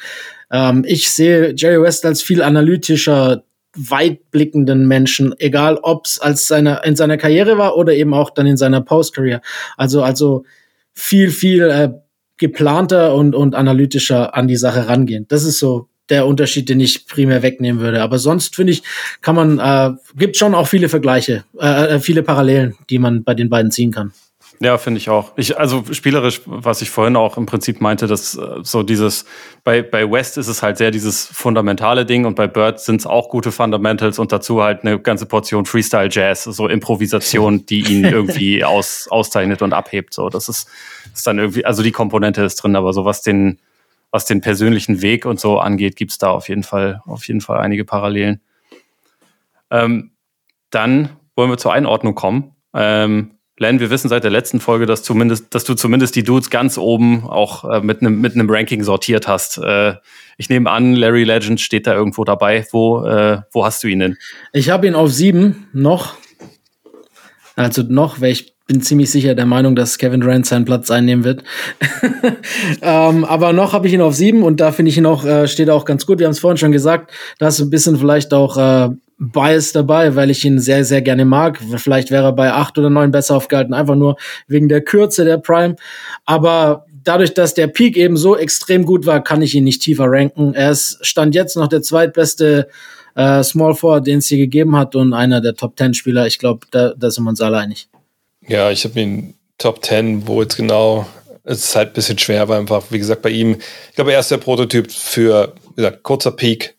[SPEAKER 5] Ähm, ich sehe Jerry West als viel analytischer, weitblickenden Menschen, egal ob es als seiner in seiner Karriere war oder eben auch dann in seiner Post-Career. Also also viel, viel äh, geplanter und, und analytischer an die Sache rangehen. Das ist so der Unterschied, den ich primär wegnehmen würde. Aber sonst finde ich, kann man, äh, gibt schon auch viele Vergleiche, äh, äh viele Parallelen, die man bei den beiden ziehen kann.
[SPEAKER 4] Ja, finde ich auch. Ich, also spielerisch, was ich vorhin auch im Prinzip meinte, dass äh, so dieses, bei, bei West ist es halt sehr dieses fundamentale Ding und bei Bird sind es auch gute Fundamentals und dazu halt eine ganze Portion Freestyle Jazz, so Improvisation, die ihn *laughs* irgendwie aus, auszeichnet und abhebt. So, das ist, ist dann irgendwie, also die Komponente ist drin, aber so was den, was den persönlichen Weg und so angeht, gibt's da auf jeden Fall, auf jeden Fall einige Parallelen. Ähm, dann wollen wir zur Einordnung kommen. Ähm, Len, wir wissen seit der letzten Folge, dass, zumindest, dass du zumindest die Dudes ganz oben auch äh, mit einem mit Ranking sortiert hast. Äh, ich nehme an, Larry Legend steht da irgendwo dabei. Wo, äh, wo hast du ihn denn?
[SPEAKER 5] Ich habe ihn auf sieben noch. Also noch, weil ich bin ziemlich sicher der Meinung, dass Kevin Durant seinen Platz einnehmen wird. *laughs* ähm, aber noch habe ich ihn auf sieben und da finde ich ihn auch, äh, steht auch ganz gut. Wir haben es vorhin schon gesagt, da ist ein bisschen vielleicht auch äh, Bias dabei, weil ich ihn sehr, sehr gerne mag. Vielleicht wäre er bei acht oder neun besser aufgehalten, einfach nur wegen der Kürze der Prime. Aber dadurch, dass der Peak eben so extrem gut war, kann ich ihn nicht tiefer ranken. Er ist Stand jetzt noch der zweitbeste äh, Small Four, den es hier gegeben hat und einer der Top Ten Spieler. Ich glaube, da, da sind wir uns alle einig.
[SPEAKER 2] Ja, ich habe ihn Top Ten, wo jetzt genau es ist halt ein bisschen schwer, weil einfach, wie gesagt, bei ihm, ich glaube, er ist der Prototyp für, wie gesagt, kurzer Peak,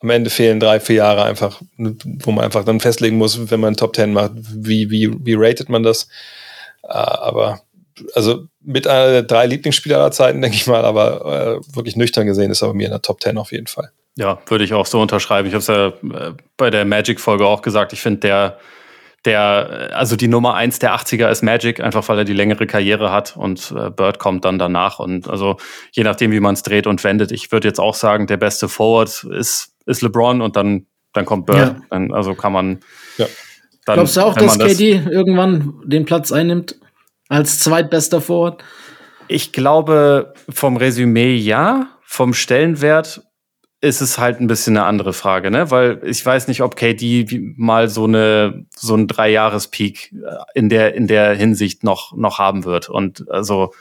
[SPEAKER 2] am Ende fehlen drei, vier Jahre einfach, wo man einfach dann festlegen muss, wenn man Top Ten macht, wie, wie, wie ratet man das. Äh, aber also mit einer der drei Lieblingsspieler aller Zeiten, *laughs* denke ich mal, aber äh, wirklich nüchtern gesehen ist er bei mir in der Top Ten auf jeden Fall.
[SPEAKER 4] Ja, würde ich auch so unterschreiben. Ich habe es ja äh, bei der Magic-Folge auch gesagt. Ich finde, der, der, also die Nummer eins der 80er ist Magic, einfach weil er die längere Karriere hat und äh, Bird kommt dann danach. Und also je nachdem, wie man es dreht und wendet, ich würde jetzt auch sagen, der beste Forward ist ist LeBron und dann, dann kommt Bird. Ja. Dann, also kann man. Ja.
[SPEAKER 5] Dann, Glaubst du auch, dass das KD irgendwann den Platz einnimmt als zweitbester Forward?
[SPEAKER 4] Ich glaube, vom Resümee ja, vom Stellenwert ist es halt ein bisschen eine andere Frage, ne? Weil ich weiß nicht, ob KD mal so eine so ein Dreijahres-Peak äh, in der in der Hinsicht noch noch haben wird. Und also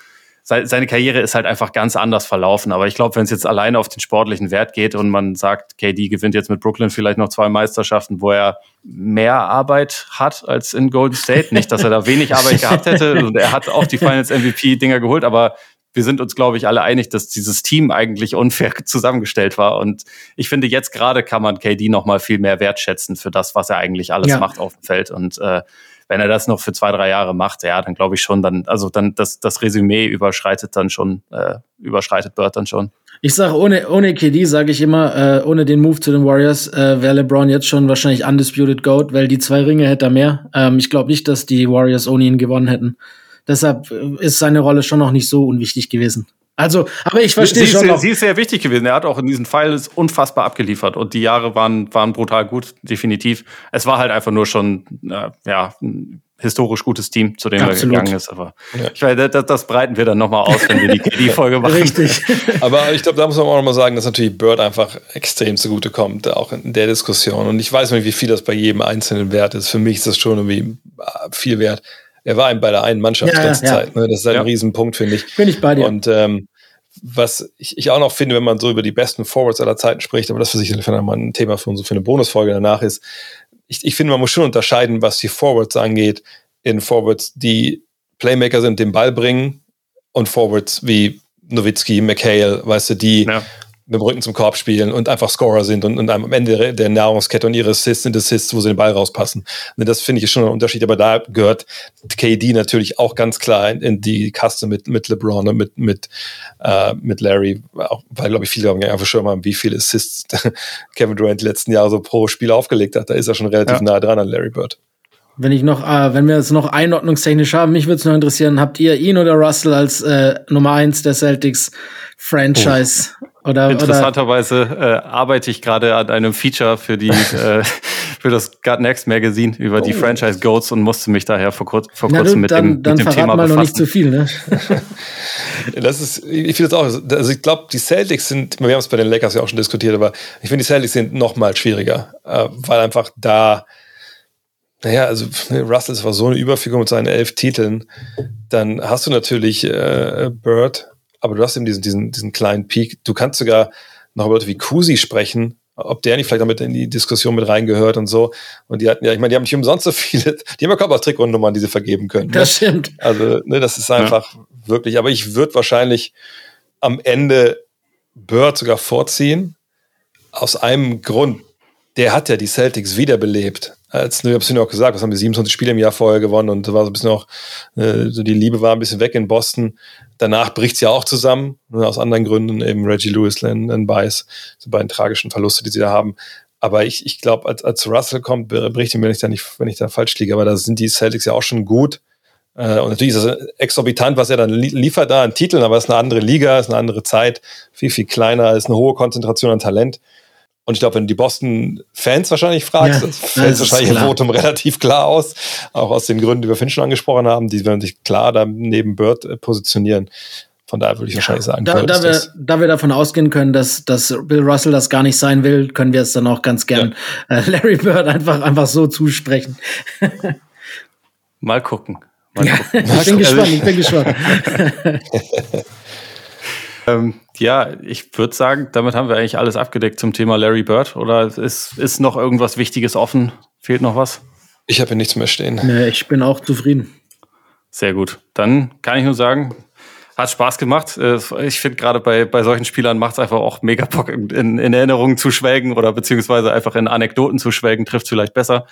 [SPEAKER 4] seine Karriere ist halt einfach ganz anders verlaufen. Aber ich glaube, wenn es jetzt alleine auf den sportlichen Wert geht und man sagt, KD gewinnt jetzt mit Brooklyn vielleicht noch zwei Meisterschaften, wo er mehr Arbeit hat als in Golden State. Nicht, dass er da wenig Arbeit *laughs* gehabt hätte. Und er hat auch die Finals MVP-Dinger geholt, aber wir sind uns, glaube ich, alle einig, dass dieses Team eigentlich unfair *laughs* zusammengestellt war. Und ich finde, jetzt gerade kann man KD noch mal viel mehr wertschätzen für das, was er eigentlich alles ja. macht auf dem Feld. Und äh, wenn er das noch für zwei, drei Jahre macht, ja, dann glaube ich schon, dann, also dann das, das Resümee überschreitet dann schon, äh, überschreitet Bird dann schon.
[SPEAKER 5] Ich sage, ohne, ohne KD sage ich immer, äh, ohne den Move zu den Warriors äh, wäre LeBron jetzt schon wahrscheinlich Undisputed Goat, weil die zwei Ringe hätte er mehr. Ähm, ich glaube nicht, dass die Warriors ohne ihn gewonnen hätten. Deshalb äh, ist seine Rolle schon noch nicht so unwichtig gewesen. Also, aber ich verstehe schon.
[SPEAKER 4] Sehr, sie ist sehr wichtig gewesen. Er hat auch in diesen Files unfassbar abgeliefert und die Jahre waren, waren brutal gut, definitiv. Es war halt einfach nur schon, äh, ja, ein historisch gutes Team, zu dem Absolut. er gegangen ist. Aber ja. ich weiß, das, das, breiten wir dann nochmal aus, wenn wir die, die *laughs* Folge machen.
[SPEAKER 5] Richtig. *laughs*
[SPEAKER 2] aber ich glaube, da muss man auch nochmal sagen, dass natürlich Bird einfach extrem zugute kommt, auch in der Diskussion. Und ich weiß nicht, wie viel das bei jedem Einzelnen wert ist. Für mich ist das schon irgendwie äh, viel wert er war bei der einen Mannschaft ja, die ganze ja, Zeit. Ne? Das ist ein ja. Riesenpunkt, finde ich.
[SPEAKER 5] Bin ich bei dir.
[SPEAKER 2] Und ähm, was ich, ich auch noch finde, wenn man so über die besten Forwards aller Zeiten spricht, aber das für sich mal ein Thema für, unsere, für eine Bonusfolge danach ist, ich, ich finde, man muss schon unterscheiden, was die Forwards angeht, in Forwards, die Playmaker sind, den Ball bringen und Forwards wie Nowitzki, McHale, weißt du, die ja mit dem Rücken zum Korb spielen und einfach Scorer sind und, und am Ende der Nahrungskette und ihre Assists sind Assists, wo sie den Ball rauspassen. Und das finde ich schon ein Unterschied, aber da gehört KD natürlich auch ganz klar in, in die Kaste mit, mit LeBron und mit, mit, äh, mit Larry, auch, weil, glaube ich, viele haben einfach schon mal, wie viele Assists *laughs* Kevin Durant die letzten Jahre so pro Spiel aufgelegt hat. Da ist er schon relativ ja. nah dran an Larry Bird.
[SPEAKER 5] Wenn ich noch, äh, wenn wir es noch einordnungstechnisch haben, mich würde es noch interessieren, habt ihr ihn oder Russell als äh, Nummer eins der Celtics Franchise? Oder,
[SPEAKER 4] Interessanterweise äh, arbeite ich gerade an einem Feature für die *laughs* äh, für das God Next Magazine über oh. die Franchise Goats und musste mich daher vor, kurz, vor Na, kurzem du, mit dann, dem, dann mit dem Thema mal befassen. noch nicht
[SPEAKER 5] zu viel, ne? *laughs*
[SPEAKER 2] das ist, ich finde das auch, also ich glaube, die Celtics sind, wir haben es bei den Lakers ja auch schon diskutiert, aber ich finde, die Celtics sind noch mal schwieriger, äh, weil einfach da Naja, also *laughs* Russell war so eine Überfigur mit seinen elf Titeln. Dann hast du natürlich äh, Bird, aber du hast eben diesen, diesen, diesen kleinen Peak. Du kannst sogar noch über Leute wie Kusi sprechen, ob der nicht vielleicht damit in die Diskussion mit reingehört und so. Und die hatten ja, ich meine, die haben nicht umsonst so viele, *laughs* die haben ja Körpertrick-Nummern, die sie vergeben können. Ne?
[SPEAKER 5] Das stimmt.
[SPEAKER 2] Also, ne, das ist einfach ja. wirklich, aber ich würde wahrscheinlich am Ende Bird sogar vorziehen. Aus einem Grund. Der hat ja die Celtics wiederbelebt als, ne, hab's ja auch gesagt, was haben wir 27 Spiele im Jahr vorher gewonnen und war so ein bisschen auch, äh, so die Liebe war ein bisschen weg in Boston. Danach bricht's ja auch zusammen, ne, aus anderen Gründen, eben Reggie Lewis, Len, Len Bice, so beiden tragischen Verluste, die sie da haben. Aber ich, ich glaube, als, als Russell kommt, bricht ihn, wenn ich da nicht, wenn ich da falsch liege, aber da sind die Celtics ja auch schon gut. Äh, und natürlich ist das exorbitant, was er dann liefert da an Titeln, aber es ist eine andere Liga, es ist eine andere Zeit, viel, viel kleiner, ist eine hohe Konzentration an Talent. Und ich glaube, wenn du die Boston-Fans wahrscheinlich fragst, ja, fällt wahrscheinlich im Votum *laughs* relativ klar aus. Auch aus den Gründen, die wir vorhin schon angesprochen haben. Die werden sich klar da neben Bird äh, positionieren. Von daher würde ich ja, wahrscheinlich sagen,
[SPEAKER 5] da, da wir, da wir davon ausgehen können, dass, dass Bill Russell das gar nicht sein will, können wir es dann auch ganz gern ja. äh, Larry Bird einfach, einfach so zusprechen.
[SPEAKER 4] Mal gucken. Mal
[SPEAKER 5] gucken. ich bin gespannt, ich bin gespannt. *laughs* *laughs*
[SPEAKER 4] ähm, ja, ich würde sagen, damit haben wir eigentlich alles abgedeckt zum Thema Larry Bird. Oder ist, ist noch irgendwas Wichtiges offen? Fehlt noch was?
[SPEAKER 2] Ich habe hier nichts mehr stehen.
[SPEAKER 5] Nee, ich bin auch zufrieden.
[SPEAKER 4] Sehr gut. Dann kann ich nur sagen, hat Spaß gemacht. Äh, ich finde gerade bei, bei solchen Spielern macht es einfach auch mega Bock, in, in Erinnerungen zu schwelgen oder beziehungsweise einfach in Anekdoten zu schwelgen, trifft vielleicht besser.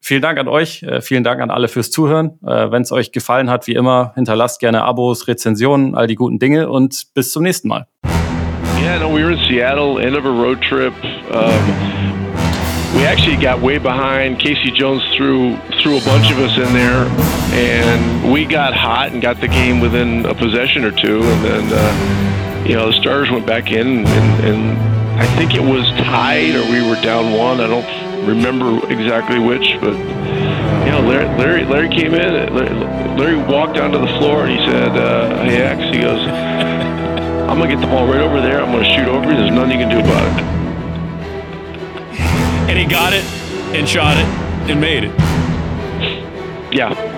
[SPEAKER 4] Vielen Dank an euch, äh, vielen Dank an alle fürs Zuhören. Äh, Wenn es euch gefallen hat, wie immer, hinterlasst gerne Abos, Rezensionen, all die guten Dinge und bis zum nächsten Mal.
[SPEAKER 7] Yeah, no, we were in Seattle, end of a road trip. Um, we actually got way behind. Casey Jones threw threw a bunch of us in there, and we got hot and got the game within a possession or two, and then uh, you know the starters went back in, and, and I think it was tied or we were down one. I don't remember exactly which, but you know, Larry, Larry, Larry came in. Larry, Larry walked onto the floor and he said, uh, "Hey, X," he goes, "I'm gonna get the ball right over there. I'm gonna shoot over. There's nothing you can do about it."
[SPEAKER 8] And he got it and shot it and made it.
[SPEAKER 7] Yeah.